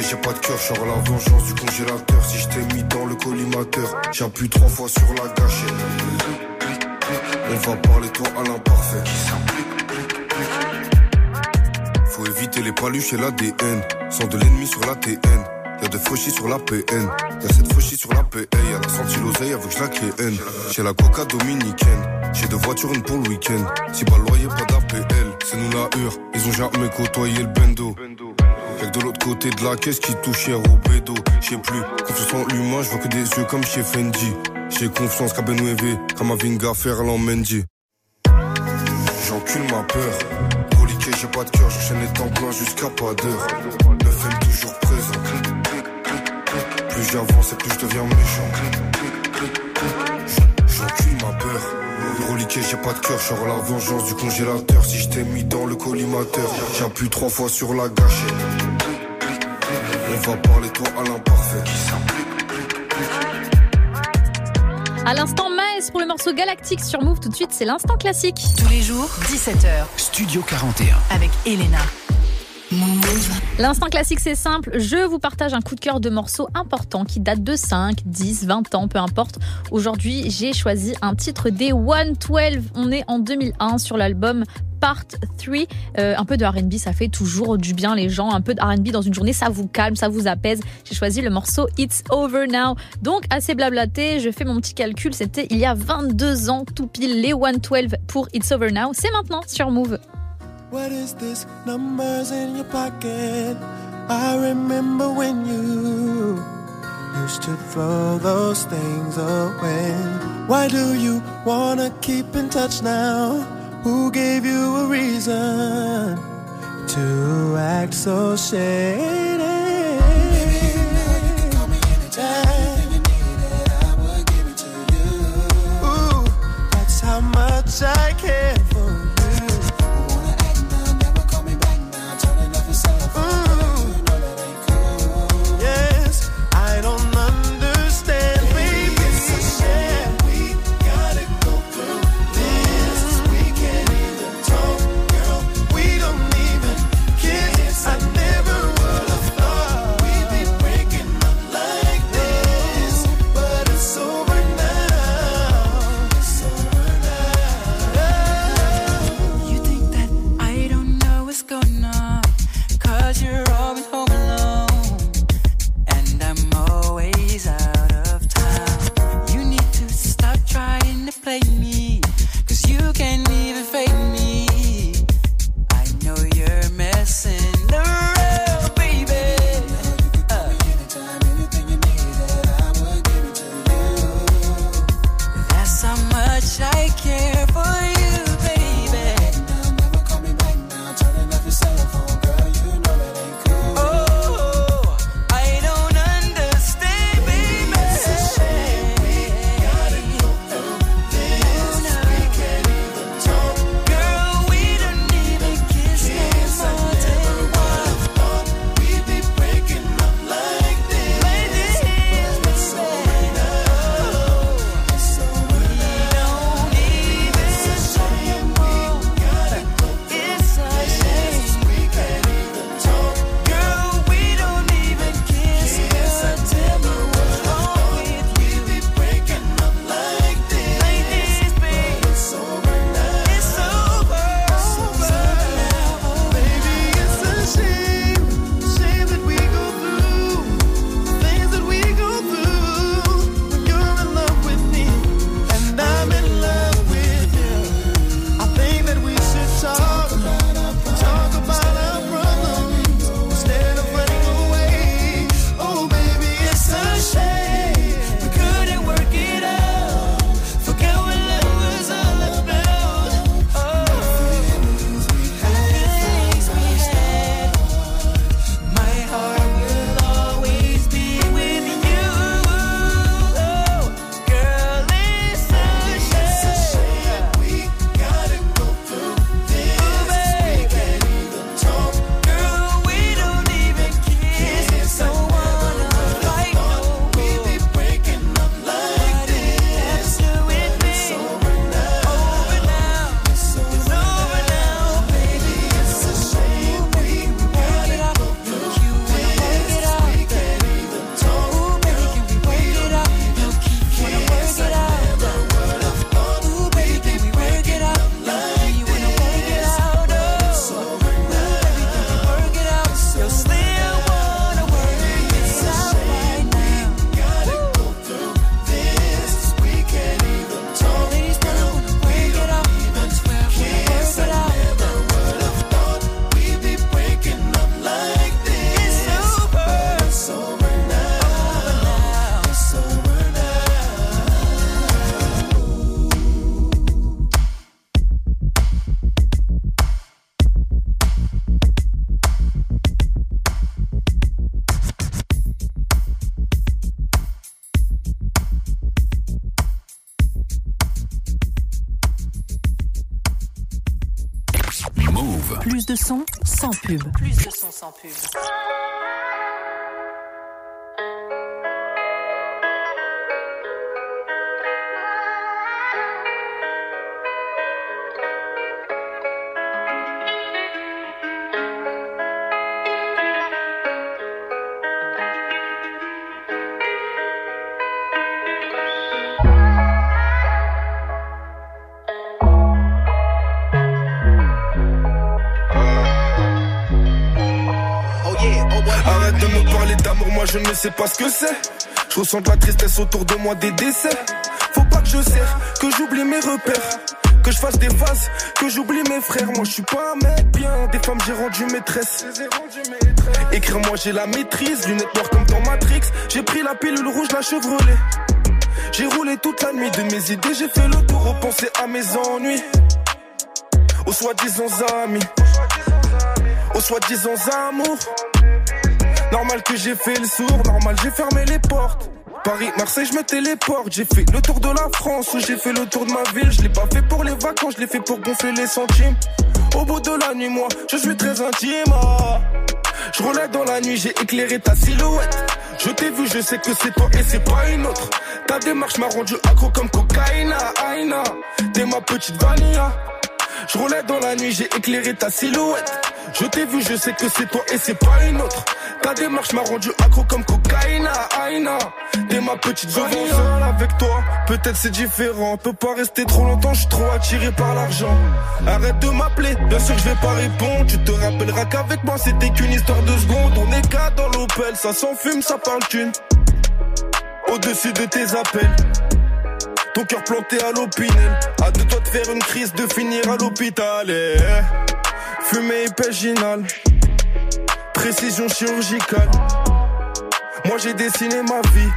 Speaker 30: J'ai pas de cœur, je la vengeance du congélateur. Si je t'ai mis dans le collimateur, j'appuie trois fois sur la gâchette. On va parler toi à l'imparfait. Faut éviter les paluches et l'ADN. Sans de l'ennemi sur la TN. Y'a de fauchis sur la PN. Y'a cette fauchis sur la PA. Y'a la senti l'oseille avec la KN. J'ai la coca dominicaine. J'ai deux voitures, une pour le week-end. Si pas le loyer, pas d'APL. C'est nous la hure. Ils ont jamais côtoyé le bendo. De l'autre côté de la caisse qui au bédo. J'sais plus, confiance en l'humain, je vois que des yeux comme chez Fendi. J'ai confiance qu'à Benouévé, comme à Vinga Ferland Mendy. J'encule ma peur. Reliqué, j'ai pas de cœur, j'enchaîne les temps pleins jusqu'à pas d'heure. 9 toujours présent. Plus j'avance et plus je deviens méchant. J'encule ma peur. Reliqué, j'ai pas de cœur, sors la vengeance du congélateur. Si je t'ai mis dans le collimateur, j'appuie trois fois sur la gâchette. On va parler toi à l'imparfait.
Speaker 1: À l'instant, Maes pour le morceau Galactique sur Move. Tout de suite, c'est l'instant classique.
Speaker 2: Tous les jours, 17h.
Speaker 3: Studio 41.
Speaker 2: Avec Elena.
Speaker 1: L'instant classique, c'est simple. Je vous partage un coup de cœur de morceaux importants qui datent de 5, 10, 20 ans, peu importe. Aujourd'hui, j'ai choisi un titre des 112. On est en 2001 sur l'album Part 3. Euh, un peu de RB, ça fait toujours du bien les gens. Un peu de RB dans une journée, ça vous calme, ça vous apaise. J'ai choisi le morceau It's Over Now. Donc, assez blablaté, je fais mon petit calcul. C'était il y a 22 ans, tout pile, les 112 pour It's Over Now. C'est maintenant sur Move.
Speaker 31: What is this? Numbers in your pocket. I remember when you used to throw those things away. Why do you wanna keep in touch now? Who gave you a reason to act so shady? Ooh, that's how much I care
Speaker 3: Move.
Speaker 2: Plus de son, sans pub. Plus de son, sans pub.
Speaker 30: Je ne sais pas ce que c'est. Je ressens de la tristesse autour de moi, des décès. Faut pas que je serre, que j'oublie mes repères. Que je fasse des phases, que j'oublie mes frères. Moi je suis pas un mec bien, des femmes j'ai rendu maîtresse. Écrire moi j'ai la maîtrise, lunettes noires comme dans Matrix. J'ai pris la pilule rouge, la chevrolet. J'ai roulé toute la nuit de mes idées, j'ai fait le tour, repenser à mes ennuis. Aux soi-disant amis, aux soi-disant amours. Normal que j'ai fait le sourd, normal j'ai fermé les portes. Paris, Marseille, je me téléporte. J'ai fait le tour de la France, j'ai fait le tour de ma ville. Je l'ai pas fait pour les vacances, je l'ai fait pour gonfler les centimes. Au bout de la nuit, moi, je suis très intime. Je relève dans la nuit, j'ai éclairé ta silhouette. Je t'ai vu, je sais que c'est toi et c'est pas une autre. Ta démarche m'a rendu accro comme cocaïna, aïna. T'es ma petite vanilla. Je relève dans la nuit, j'ai éclairé ta silhouette. Je t'ai vu, je sais que c'est toi et c'est pas une autre. Ta démarche m'a rendu accro comme cocaïna, aïna. T'es ma petite vanilla. seul avec toi, peut-être c'est différent. Peux pas rester trop longtemps, je suis trop attiré par l'argent. Arrête de m'appeler, bien sûr je vais pas répondre. Tu te rappelleras qu'avec moi c'était qu'une histoire de secondes. On est quatre dans l'Opel, ça s'enfume, ça parle thune. Au-dessus de tes appels. Ton cœur planté à l'opinel. À de toi de faire une crise, de finir à l'hôpital. Eh, Fumée épéginale. Précision chirurgicale. Moi j'ai dessiné ma vie.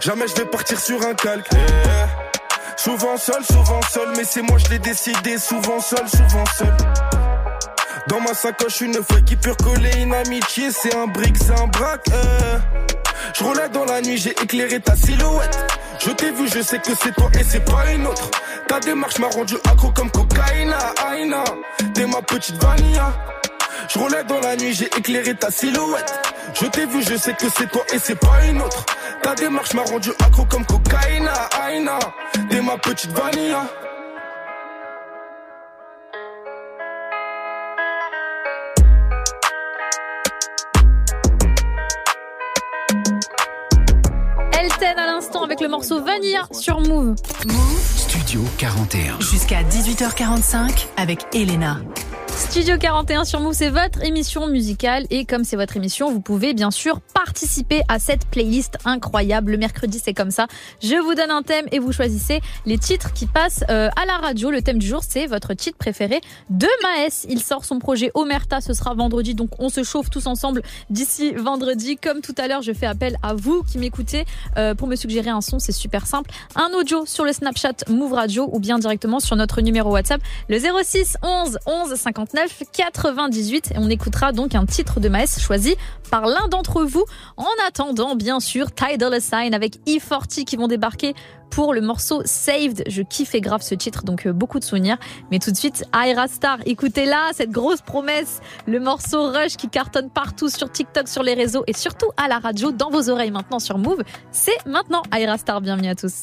Speaker 30: Jamais je vais partir sur un calque. Souvent seul, souvent seul, mais c'est moi je l'ai décidé. Souvent seul, souvent seul. Dans ma sacoche, une feuille qui peut recoller une amitié. C'est un brick, c'est un braque. Je roulais dans la nuit, j'ai éclairé ta silhouette. Je t'ai vu, je sais que c'est toi et c'est pas une autre. Ta démarche m'a rendu accro comme cocaïna, aïna. T'es ma petite vanilla. Je roulais dans la nuit, j'ai éclairé ta silhouette. Je t'ai vu, je sais que c'est toi et c'est pas une autre. Ta démarche m'a rendu accro comme cocaïna, aïna. T'es ma petite vanilla.
Speaker 1: Avec le morceau Vanilla sur Move.
Speaker 3: Studio 41.
Speaker 2: Jusqu'à 18h45 avec Elena.
Speaker 1: Studio 41 sur Move, c'est votre émission musicale et comme c'est votre émission, vous pouvez bien sûr participer à cette playlist incroyable. Le mercredi, c'est comme ça. Je vous donne un thème et vous choisissez les titres qui passent euh, à la radio. Le thème du jour, c'est votre titre préféré de Maes. Il sort son projet Omerta, ce sera vendredi, donc on se chauffe tous ensemble d'ici vendredi. Comme tout à l'heure, je fais appel à vous qui m'écoutez euh, pour me suggérer un c'est super simple. Un audio sur le Snapchat Move Radio ou bien directement sur notre numéro WhatsApp, le 06 11 11 59 98 et on écoutera donc un titre de Maes choisi par l'un d'entre vous. En attendant, bien sûr, Ty Dolla Sign avec E40 qui vont débarquer pour le morceau Saved. Je kiffais grave ce titre, donc euh, beaucoup de souvenirs. Mais tout de suite, Aira Star, écoutez-la, cette grosse promesse, le morceau Rush qui cartonne partout sur TikTok, sur les réseaux et surtout à la radio, dans vos oreilles maintenant sur Move. C'est maintenant Aira Star, bienvenue à tous.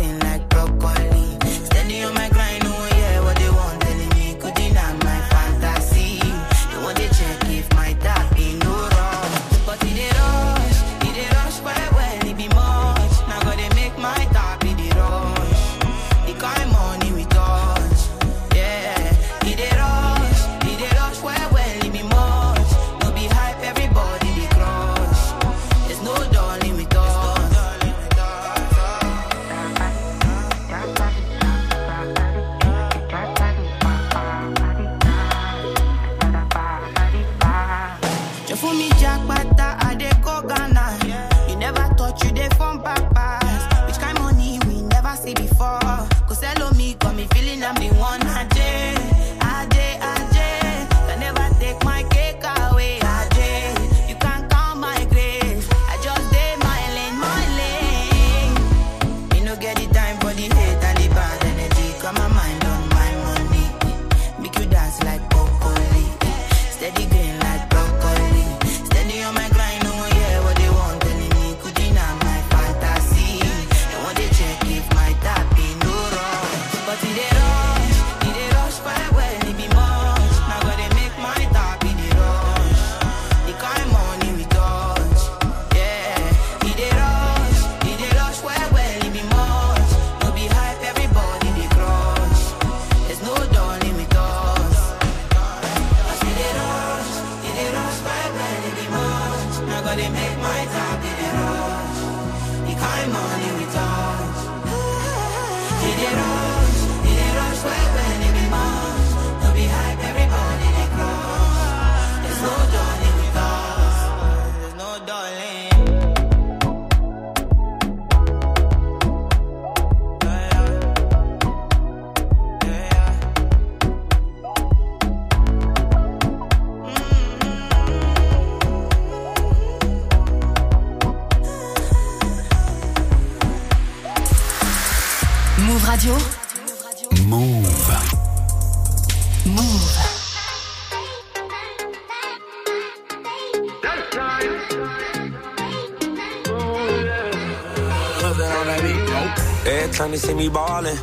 Speaker 32: time they see me ballin',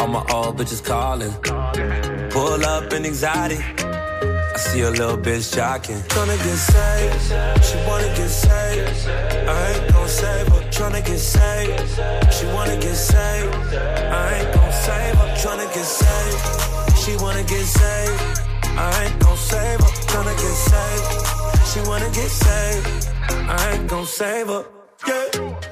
Speaker 32: all my old bitches callin'. Pull up in anxiety. I see a little bitch jocking. Tryna get saved, she wanna get saved. I ain't gon' save her. Tryna get saved, she wanna get saved. I ain't gon' save her. Tryna get saved, she wanna get saved. I ain't gon' save her. Tryna get saved, she wanna get saved. I ain't gon' save her. Yeah.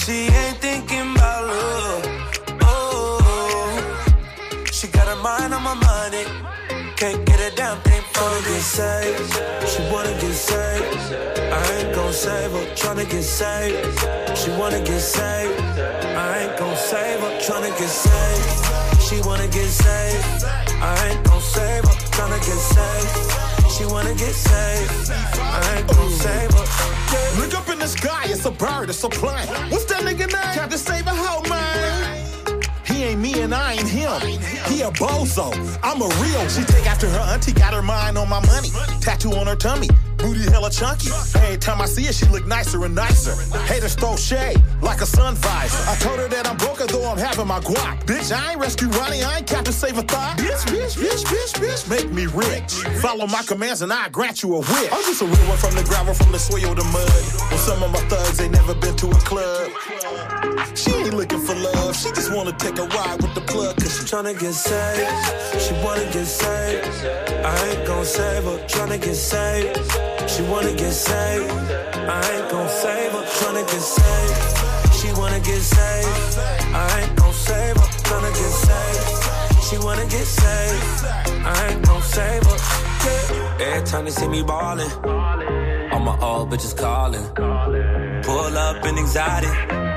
Speaker 32: She ain't thinking about love. Oh, she got her mind on my money. Can't get a damn thing from Tryna get saved. She wanna get saved. I ain't gon' save her. Tryna get saved. She wanna get saved. I ain't gon' save her. Tryna get saved. She wanna get saved. I ain't gon' save her. Tryna get saved. She wanna get saved. I ain't gon' mm. save her.
Speaker 33: Look up in the sky, it's a bird, it's a plane. What's that nigga name? Captain Save a hoe, man. He ain't me and I ain't him. He a bozo. I'm a real. one. She take after her auntie, got her mind on my money. Tattoo on her tummy, booty hella chunky. Every time I see her, she look nicer and nicer. Haters throw shade like a sun visor. I told her that I'm broke, though I'm having my guap. Bitch, I ain't rescue Ronnie, I ain't Captain Save a thought. Bitch, bitch, bitch, bitch, bitch, make me rich. Follow my commands and I grant you a wish. I'm just a real one from the gravel, from the soil, the mud. Well, some of my thugs ain't never been to a club. She ain't looking for love, she just wanna take a ride with the plug, cause she
Speaker 32: Tryna get saved, she wanna get saved. I ain't gon' save her. Tryna get saved, she wanna get saved. I ain't gon' save her. Tryna get saved, she wanna get saved. I ain't gon' save her. Tryna get saved, she wanna get saved. I ain't gon' save her. Every time they see me ballin', all my old bitches callin'. Pull up in anxiety.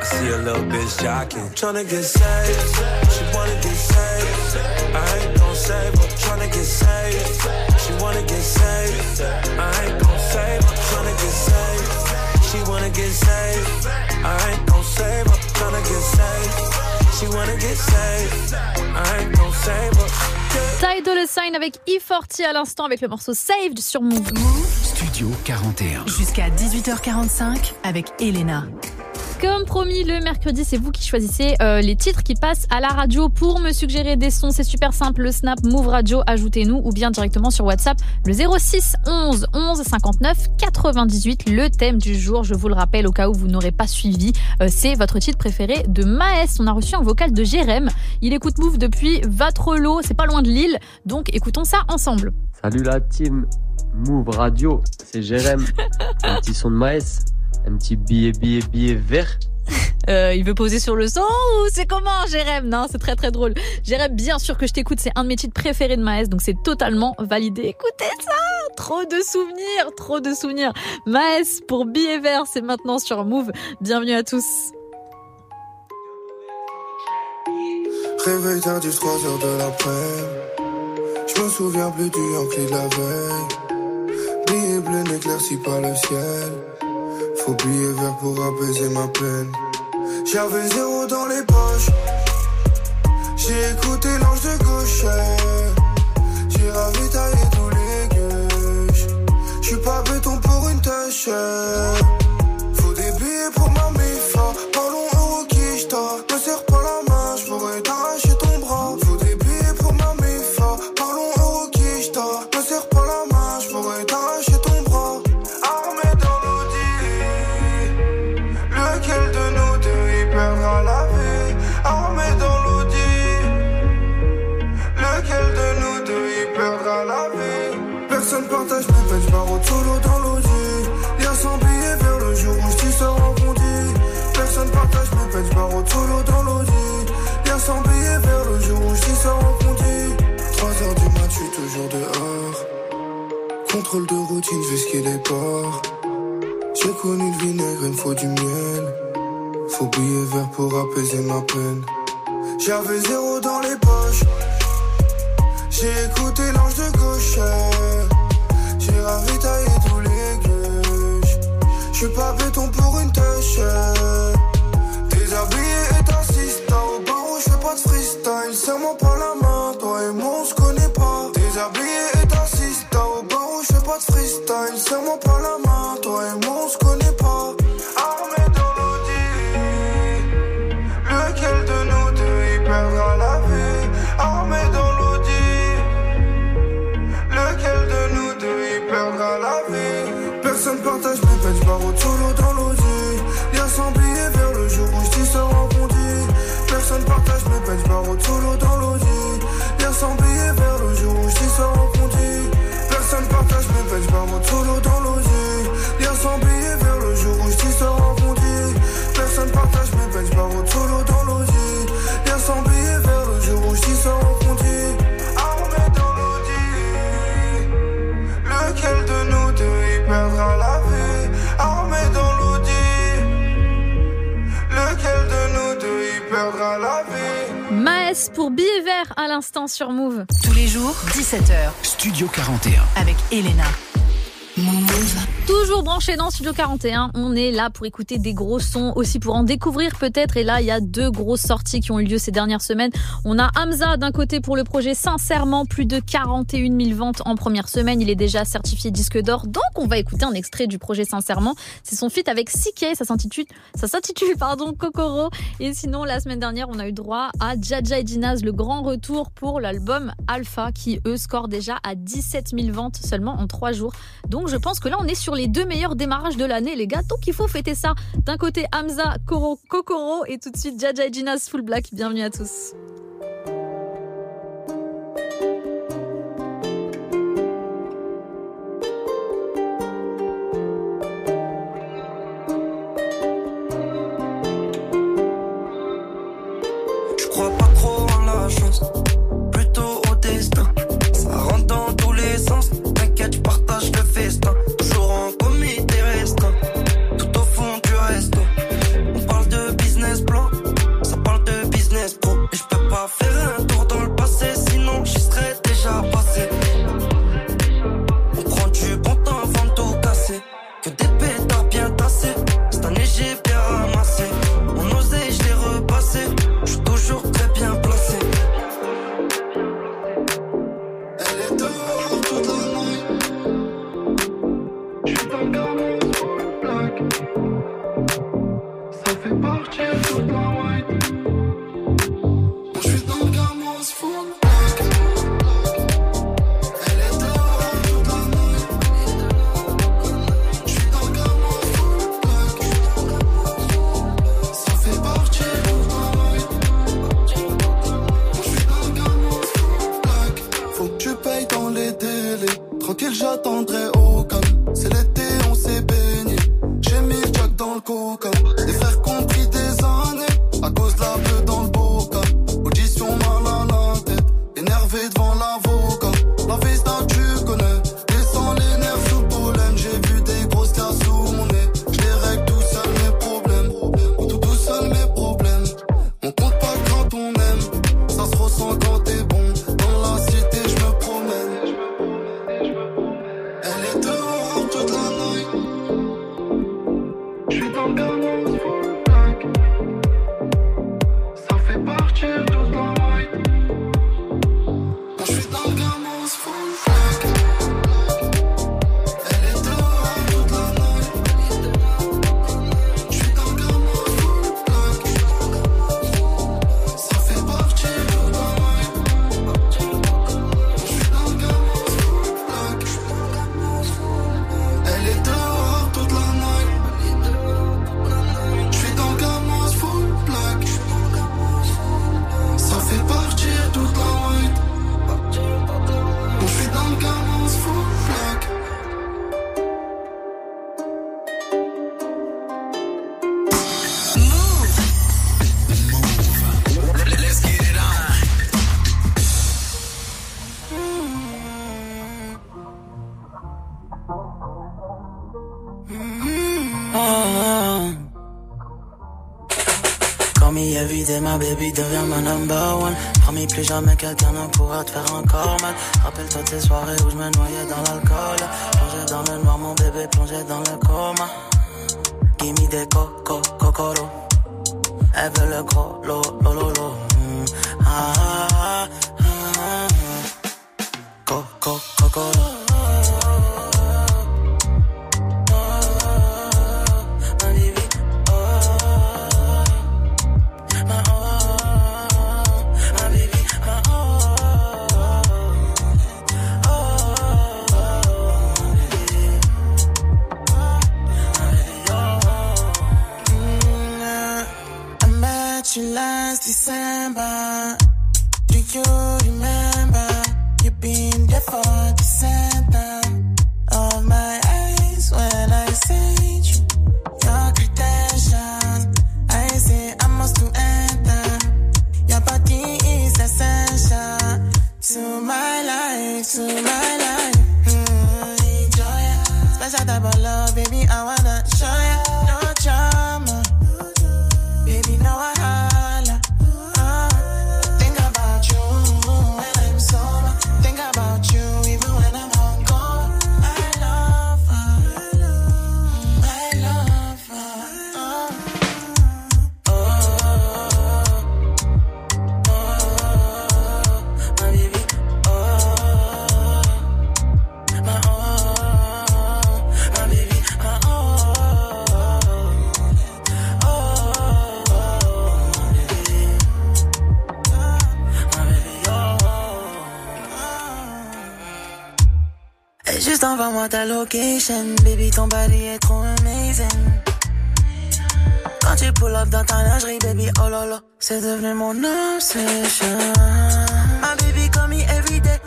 Speaker 32: I see a little bitch jocking. Tryna get saved. She wanna get saved. I ain't gon' save her. Tryna get saved. She wanna get saved. I ain't gon' save her. Tryna get saved. She wanna get saved. I ain't gon' save her. Tryna get saved. She wanna get saved. I ain't gon' save her.
Speaker 1: Ty Dolla Sign avec E40 à l'instant avec le morceau Saved sur Move.
Speaker 3: Studio 41.
Speaker 2: Jusqu'à 18h45 avec Elena.
Speaker 1: Comme promis, le mercredi, c'est vous qui choisissez euh, les titres qui passent à la radio pour me suggérer des sons. C'est super simple. Le Snap Move Radio, ajoutez-nous ou bien directement sur WhatsApp le 06 11 11 59 98. Le thème du jour, je vous le rappelle au cas où vous n'aurez pas suivi, euh, c'est votre titre préféré de Maes. On a reçu un vocal de Jérém. Il écoute Move depuis Vatrelo, c'est pas loin de Lille. Donc écoutons ça ensemble.
Speaker 34: Salut la team Move Radio, c'est Jérém. un petit son de Maes, un petit billet, billet, billet vert.
Speaker 1: Euh, il veut poser sur le son ou c'est comment, Jérém? Non, c'est très très drôle. Jérém, bien sûr que je t'écoute, c'est un de mes titres préférés de Maes, donc c'est totalement validé. Écoutez ça Trop de souvenirs, trop de souvenirs. Maes pour billet vert, c'est maintenant sur Move. Bienvenue à tous.
Speaker 11: Réveil tardif, 3 heures de l'après. Je me souviens plus du Yankee de la veille. Billet bleu n'éclaircit pas le ciel. Faut billet vert pour apaiser ma peine. J'avais zéro dans les poches. J'ai écouté l'ange de gauche. J'ai ravitaillé tous les gueuches. J'suis pas béton pour une tâche. De routine, skier les ports. J'ai connu le vinaigre, il me faut du miel. Faut billet vert pour apaiser ma peine. J'avais zéro dans les poches. J'ai écouté l'ange de gauche. J'ai ravitaillé tous les gueuches. J'suis pas béton pour une tâche. Déshabillé et t'assistes. Au barreau, j'fais pas de freestyle. Serre-moi pas
Speaker 1: pour billet vert à l'instant sur Move.
Speaker 2: Tous les jours, 17h.
Speaker 3: Studio 41.
Speaker 2: Avec Elena.
Speaker 1: Toujours branché dans Studio 41, on est là pour écouter des gros sons, aussi pour en découvrir peut-être. Et là, il y a deux grosses sorties qui ont eu lieu ces dernières semaines. On a Hamza d'un côté pour le projet Sincèrement, plus de 41 000 ventes en première semaine. Il est déjà certifié disque d'or. Donc, on va écouter un extrait du projet Sincèrement. C'est son feat avec s'intitule, ça s'intitule, pardon, Kokoro. Et sinon, la semaine dernière, on a eu droit à Jaja et Dinaz, le grand retour pour l'album Alpha, qui eux score déjà à 17 000 ventes seulement en trois jours. Donc, je pense que là, on est sur les deux meilleurs démarrages de l'année, les gars. Donc, il faut fêter ça. D'un côté, Hamza, Koro, Kokoro et tout de suite, Jaja et Dinaz, Full Black. Bienvenue à tous.
Speaker 8: Number. Promis plus jamais quelqu'un ne pourra te faire encore mal. Rappelle-toi tes soirées où je me noyais dans l'alcool. Plongé dans le noir, mon bébé plongé dans le coma. Gimme des coco, cocoro. Elle veut le gros, lo, lo, lo. Mm. Ah,
Speaker 35: ta location, baby, ton body est trop amazing. Quand tu pull up dans ta lingerie, baby, oh lolo, c'est devenu mon obsession. My baby call me everyday,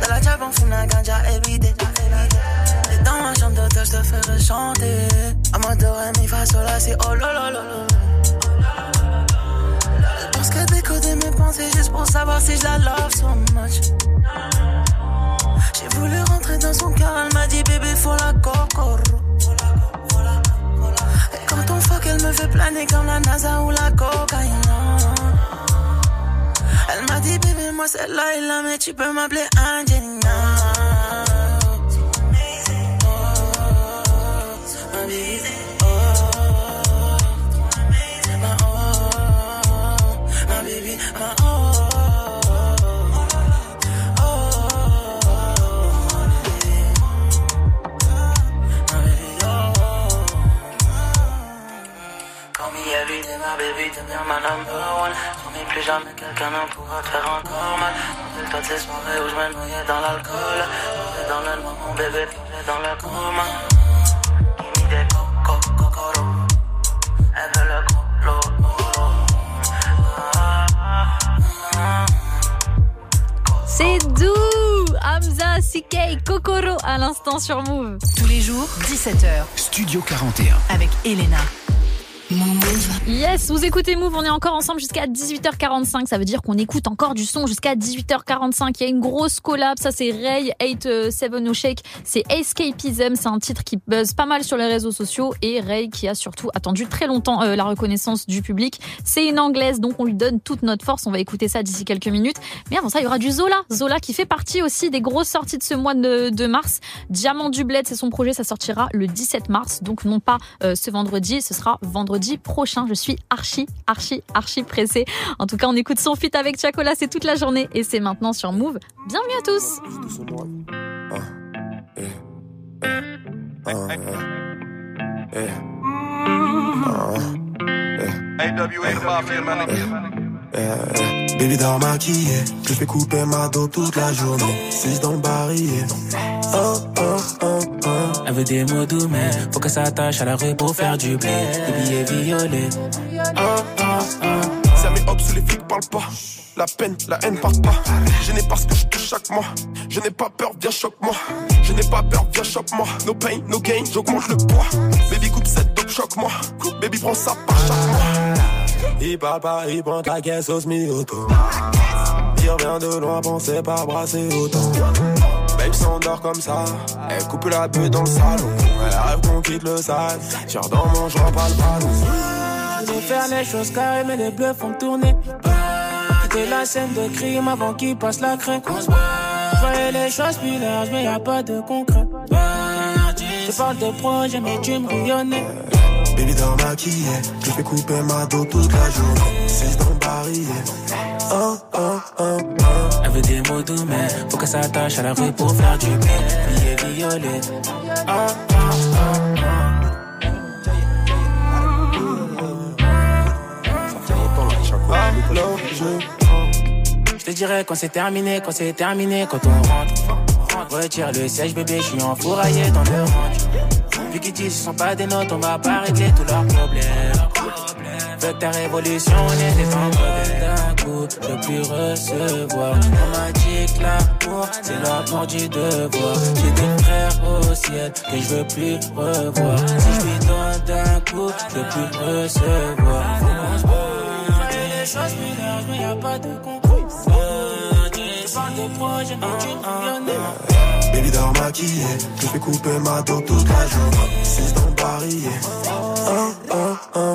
Speaker 35: Dans la job, on fume la ganja everyday. Et dans ma chambre d'hôtel, je te ferai chanter. À de ré, mi, fa, sol, si, oh lolo, lolo. Parce que décoder mes pensées juste pour savoir si je la love so much. Dans son cœur, elle m'a dit bébé faut la cocoro. Et quand on fuck, elle me fait planer comme la NASA ou la cocaïne. Elle m'a dit bébé moi c'est Laila mais tu peux m'appeler Angelina.
Speaker 8: Ma number one. Promis plus jamais quelqu'un ne pourra te faire encore mal. Rappelle-toi de ces soirées où je me noyais dans l'alcool. Plongé dans le noir, mon bébé plongé dans le coma. Gimme des coco, cocoro. Elle veut le gros, lo, lo, lo. Ah, ah, ah.
Speaker 1: C'est doux Hamza CK, Kokoro à l'instant sur Move.
Speaker 2: Tous les jours, 17h.
Speaker 3: Studio 41.
Speaker 2: Avec Elena.
Speaker 1: Yes, vous écoutez Move, on est encore ensemble jusqu'à 18h45, ça veut dire qu'on écoute encore du son jusqu'à 18h45. Il y a une grosse collab, ça c'est Ray 87 No Shake, c'est Escapism, c'est un titre qui buzz pas mal sur les réseaux sociaux et Ray qui a surtout attendu très longtemps euh, la reconnaissance du public. C'est une anglaise, donc on lui donne toute notre force, on va écouter ça d'ici quelques minutes. Mais avant ça, il y aura du Zola, Zola qui fait partie aussi des grosses sorties de ce mois de, de mars. Diamant du Bled, c'est son projet, ça sortira le 17 mars, donc non pas euh, ce vendredi, ce sera vendredi prochain. Je suis archi, archi, archi pressée. En tout cas, on écoute son feat avec Chacola, c'est toute la journée et c'est maintenant sur Move. Bienvenue à tous.
Speaker 36: My nigga. Baby dans maquillé, je fais couper ma dos toute la journée. 6 dans le barillet. Oh, oh, oh, oh.
Speaker 15: Elle veut des mots doux, mais faut qu'elle s'attache à la rue pour faire du blé. Des billets violets.
Speaker 36: Oh, oh, oh. Ça met hop sous les flics parlent pas. La peine, la haine part pas. Je n'ai pas ce que je touche chaque mois. Je n'ai pas peur, viens choque-moi. Je n'ai pas peur, viens choque-moi. No pain, no gain, j'augmente le poids. Baby coupe cette dope, choque-moi. Baby prends ça par chaque mois. Il parle pas, il prend ta caisse au semi-auto. Il de loin, pensez pas brasser autant. Babe s'endort comme ça, elle coupe la bulle dans le salon. Elle rêve qu'on quitte le sale. Tire dans mon joint, pas le ballon.
Speaker 15: Je veux faire les choses carrées, mais les bleus font tourner. Quitter la scène de crime avant qu'il passe la crainte. Je les choses plus larges, mais y a pas de concret. Je parle de projet, mais tu me rayonnais.
Speaker 36: Baby dans maquillé, je fais couper ma dos toute la journée. 6 dans le barillet. Oh, oh, oh, oh.
Speaker 15: Elle veut des mots doux, mais faut qu'elle s'attache à la rue pour faire du blé. Billets violets. Oh, oh, oh, Je te dirais quand c'est terminé, quand c'est terminé, quand on rentre. Retire le siège, bébé, je suis enfouraillé dans le range. Vu qu'ils disent sont pas des notes, on va pas régler tous leurs problèmes. Veux que ta révolution, on était en problème d'un coup. Je plus recevoir. On m'a dit que l'amour, c'est la mort du devoir. J'ai des frères au ciel que je veux plus revoir. Si je lui donne d'un coup, je plus recevoir. Les choses larges, mais y a pas de concours. Je parle de projet, mais tu.
Speaker 36: Baby je fais couper ma dos toute la journée. 6 dans. Oh, oh, oh, oh.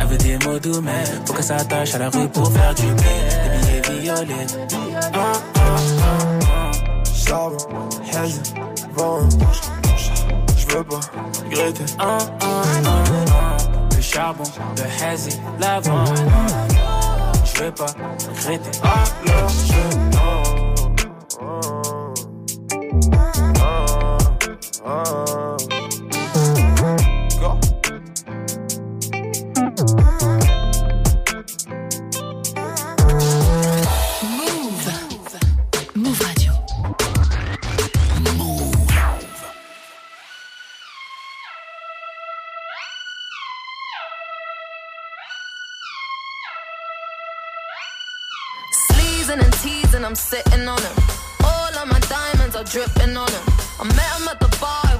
Speaker 15: Elle veut des mots doux, mais faut qu'elle s'attache à la rue pour faire du blé. Des billets violets. Oh, oh, oh,
Speaker 36: Charbon, hazy, vent. Je veux pas regretter.
Speaker 15: oh, oh, oh. Le charbon, le hazy, l'avant. Je veux pas regretter.
Speaker 36: Alors je
Speaker 2: Move. Move Radio.
Speaker 19: And I'm sitting on him. All of my diamonds are dripping on him. I met him at the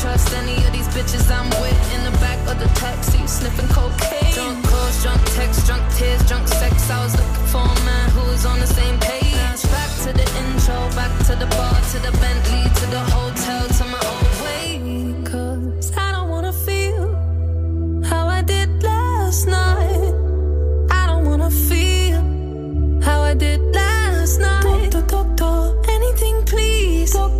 Speaker 19: I don't trust any of these bitches I'm with in the back of the taxi, sniffing cocaine. Drunk calls, drunk texts, drunk tears, drunk sex. I was looking for a man who was on the same page. Back to the intro, back to the bar, to the Bentley, to the hotel, to my old way. Cause I don't wanna feel how I did last night. I don't wanna feel how I did last night. Doctor, doctor, anything please. Doctor,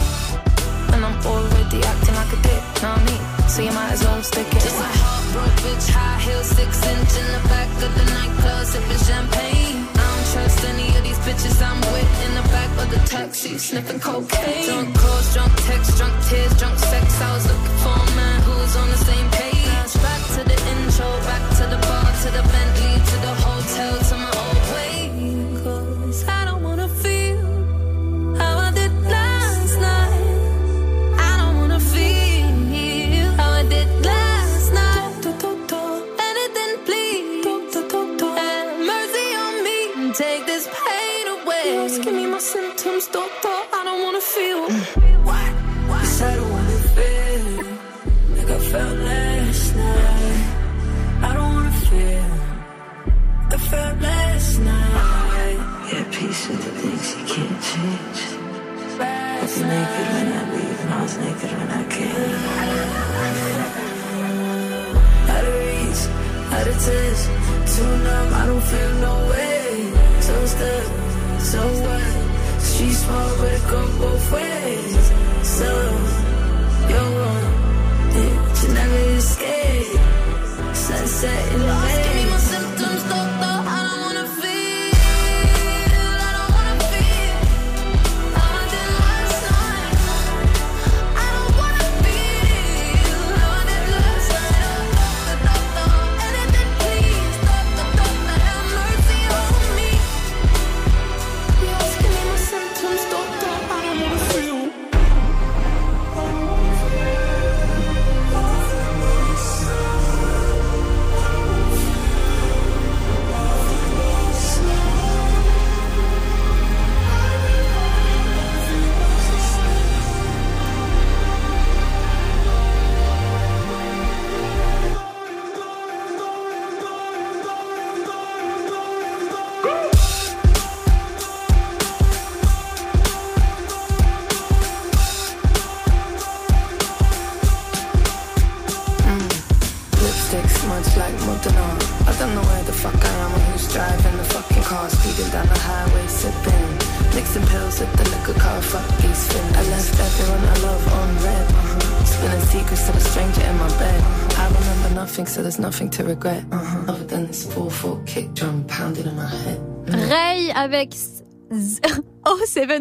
Speaker 19: Already acting like a dick, know what I mean? So you might as well stick it. Just a heartbroken bitch, high heels, six inch in the back of the nightclub, sipping champagne. I don't trust any of these bitches I'm with in the back of the taxi, sniffing cocaine. Drunk calls, drunk texts, drunk tears, drunk sex. I was looking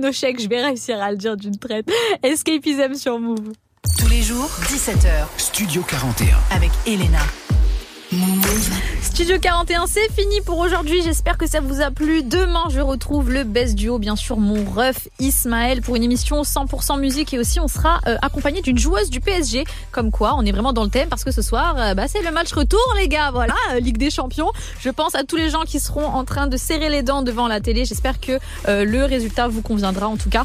Speaker 1: Seven au chèque, je vais réussir à le dire d'une traite. Escapism sur Move.
Speaker 2: Tous les jours, 17h,
Speaker 3: Studio 41.
Speaker 2: avec Elena.
Speaker 1: Studio 41, c'est fini pour aujourd'hui. J'espère que ça vous a plu. Demain, je retrouve le best duo, bien sûr, mon ref Ismaël pour une émission 100% musique et aussi on sera euh, accompagné d'une joueuse du PSG. Comme quoi, on est vraiment dans le thème parce que ce soir, euh, bah, c'est le match retour, les gars. Voilà, euh, Ligue des Champions. Je pense à tous les gens qui seront en train de serrer les dents devant la télé. J'espère que le résultat vous conviendra. En tout cas,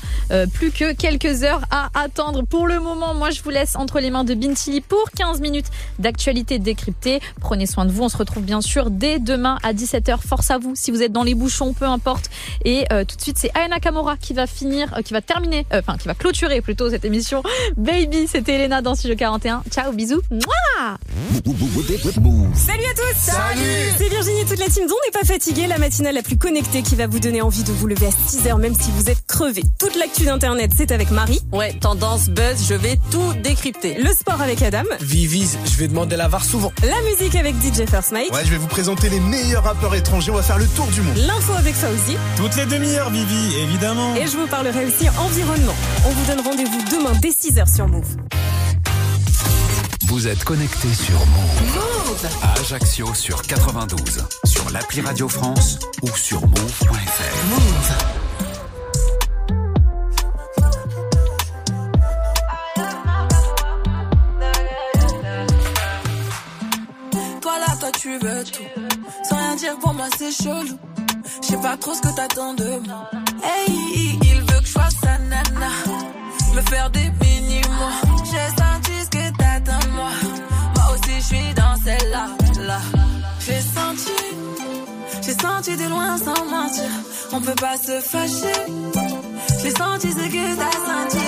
Speaker 1: plus que quelques heures à attendre. Pour le moment, moi, je vous laisse entre les mains de Bintili pour 15 minutes d'actualité décryptée. Prenez soin de vous. On se retrouve bien dès demain à 17h. Force à vous si vous êtes dans les bouchons, peu importe. Et euh, tout de suite, c'est Ayana Kamora qui va finir, euh, qui va terminer, euh, enfin qui va clôturer plutôt cette émission. Baby, c'était Elena dans Studio 41. Ciao, bisous. Mouah
Speaker 26: Salut à tous
Speaker 1: Salut
Speaker 26: C'est Virginie et toute la team dont n'est pas fatiguée, la matinale la plus connectée qui va vous donner envie de vous lever à 6h même si vous êtes Toute l'actu d'internet, c'est avec Marie.
Speaker 37: Ouais, tendance, buzz, je vais tout décrypter.
Speaker 26: Le sport avec Adam.
Speaker 38: Vivi, je vais demander la VAR souvent.
Speaker 26: La musique avec DJ First Mike.
Speaker 33: Ouais, je vais vous présenter les meilleurs rappeurs étrangers. On va faire le tour du monde.
Speaker 26: L'info avec Fauzi.
Speaker 33: Toutes les demi-heures, Vivi, évidemment.
Speaker 26: Et je vous parlerai aussi environnement. On vous donne rendez-vous demain dès 6h sur Move.
Speaker 3: Vous êtes connecté sur Move. À Ajaccio sur 92, sur l'appli Radio France ou sur move.fr.
Speaker 2: Move.
Speaker 4: Tu veux tout. Sans rien dire pour moi, c'est chelou. Je sais pas trop ce que t'attends de moi. Hey, il veut que je fasse sa nana. Me faire des mini-mois. J'ai senti ce que t'attends de moi. Moi aussi, je suis dans celle-là. Là. J'ai senti, j'ai senti de loin sans mentir. On peut pas se fâcher. J'ai senti ce que t'as senti.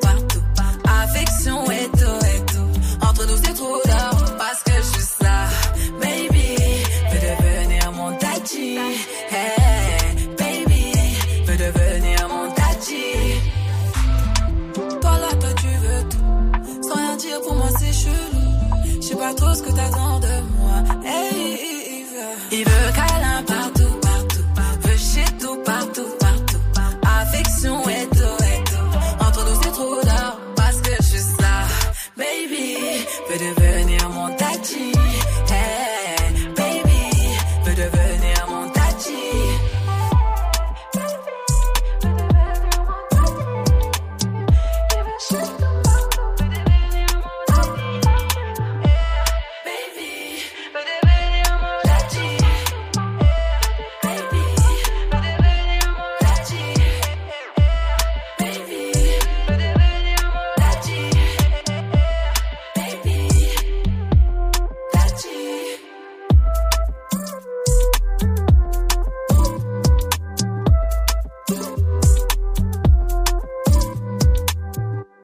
Speaker 4: trop ce que t'attends de moi. Hey. Il veut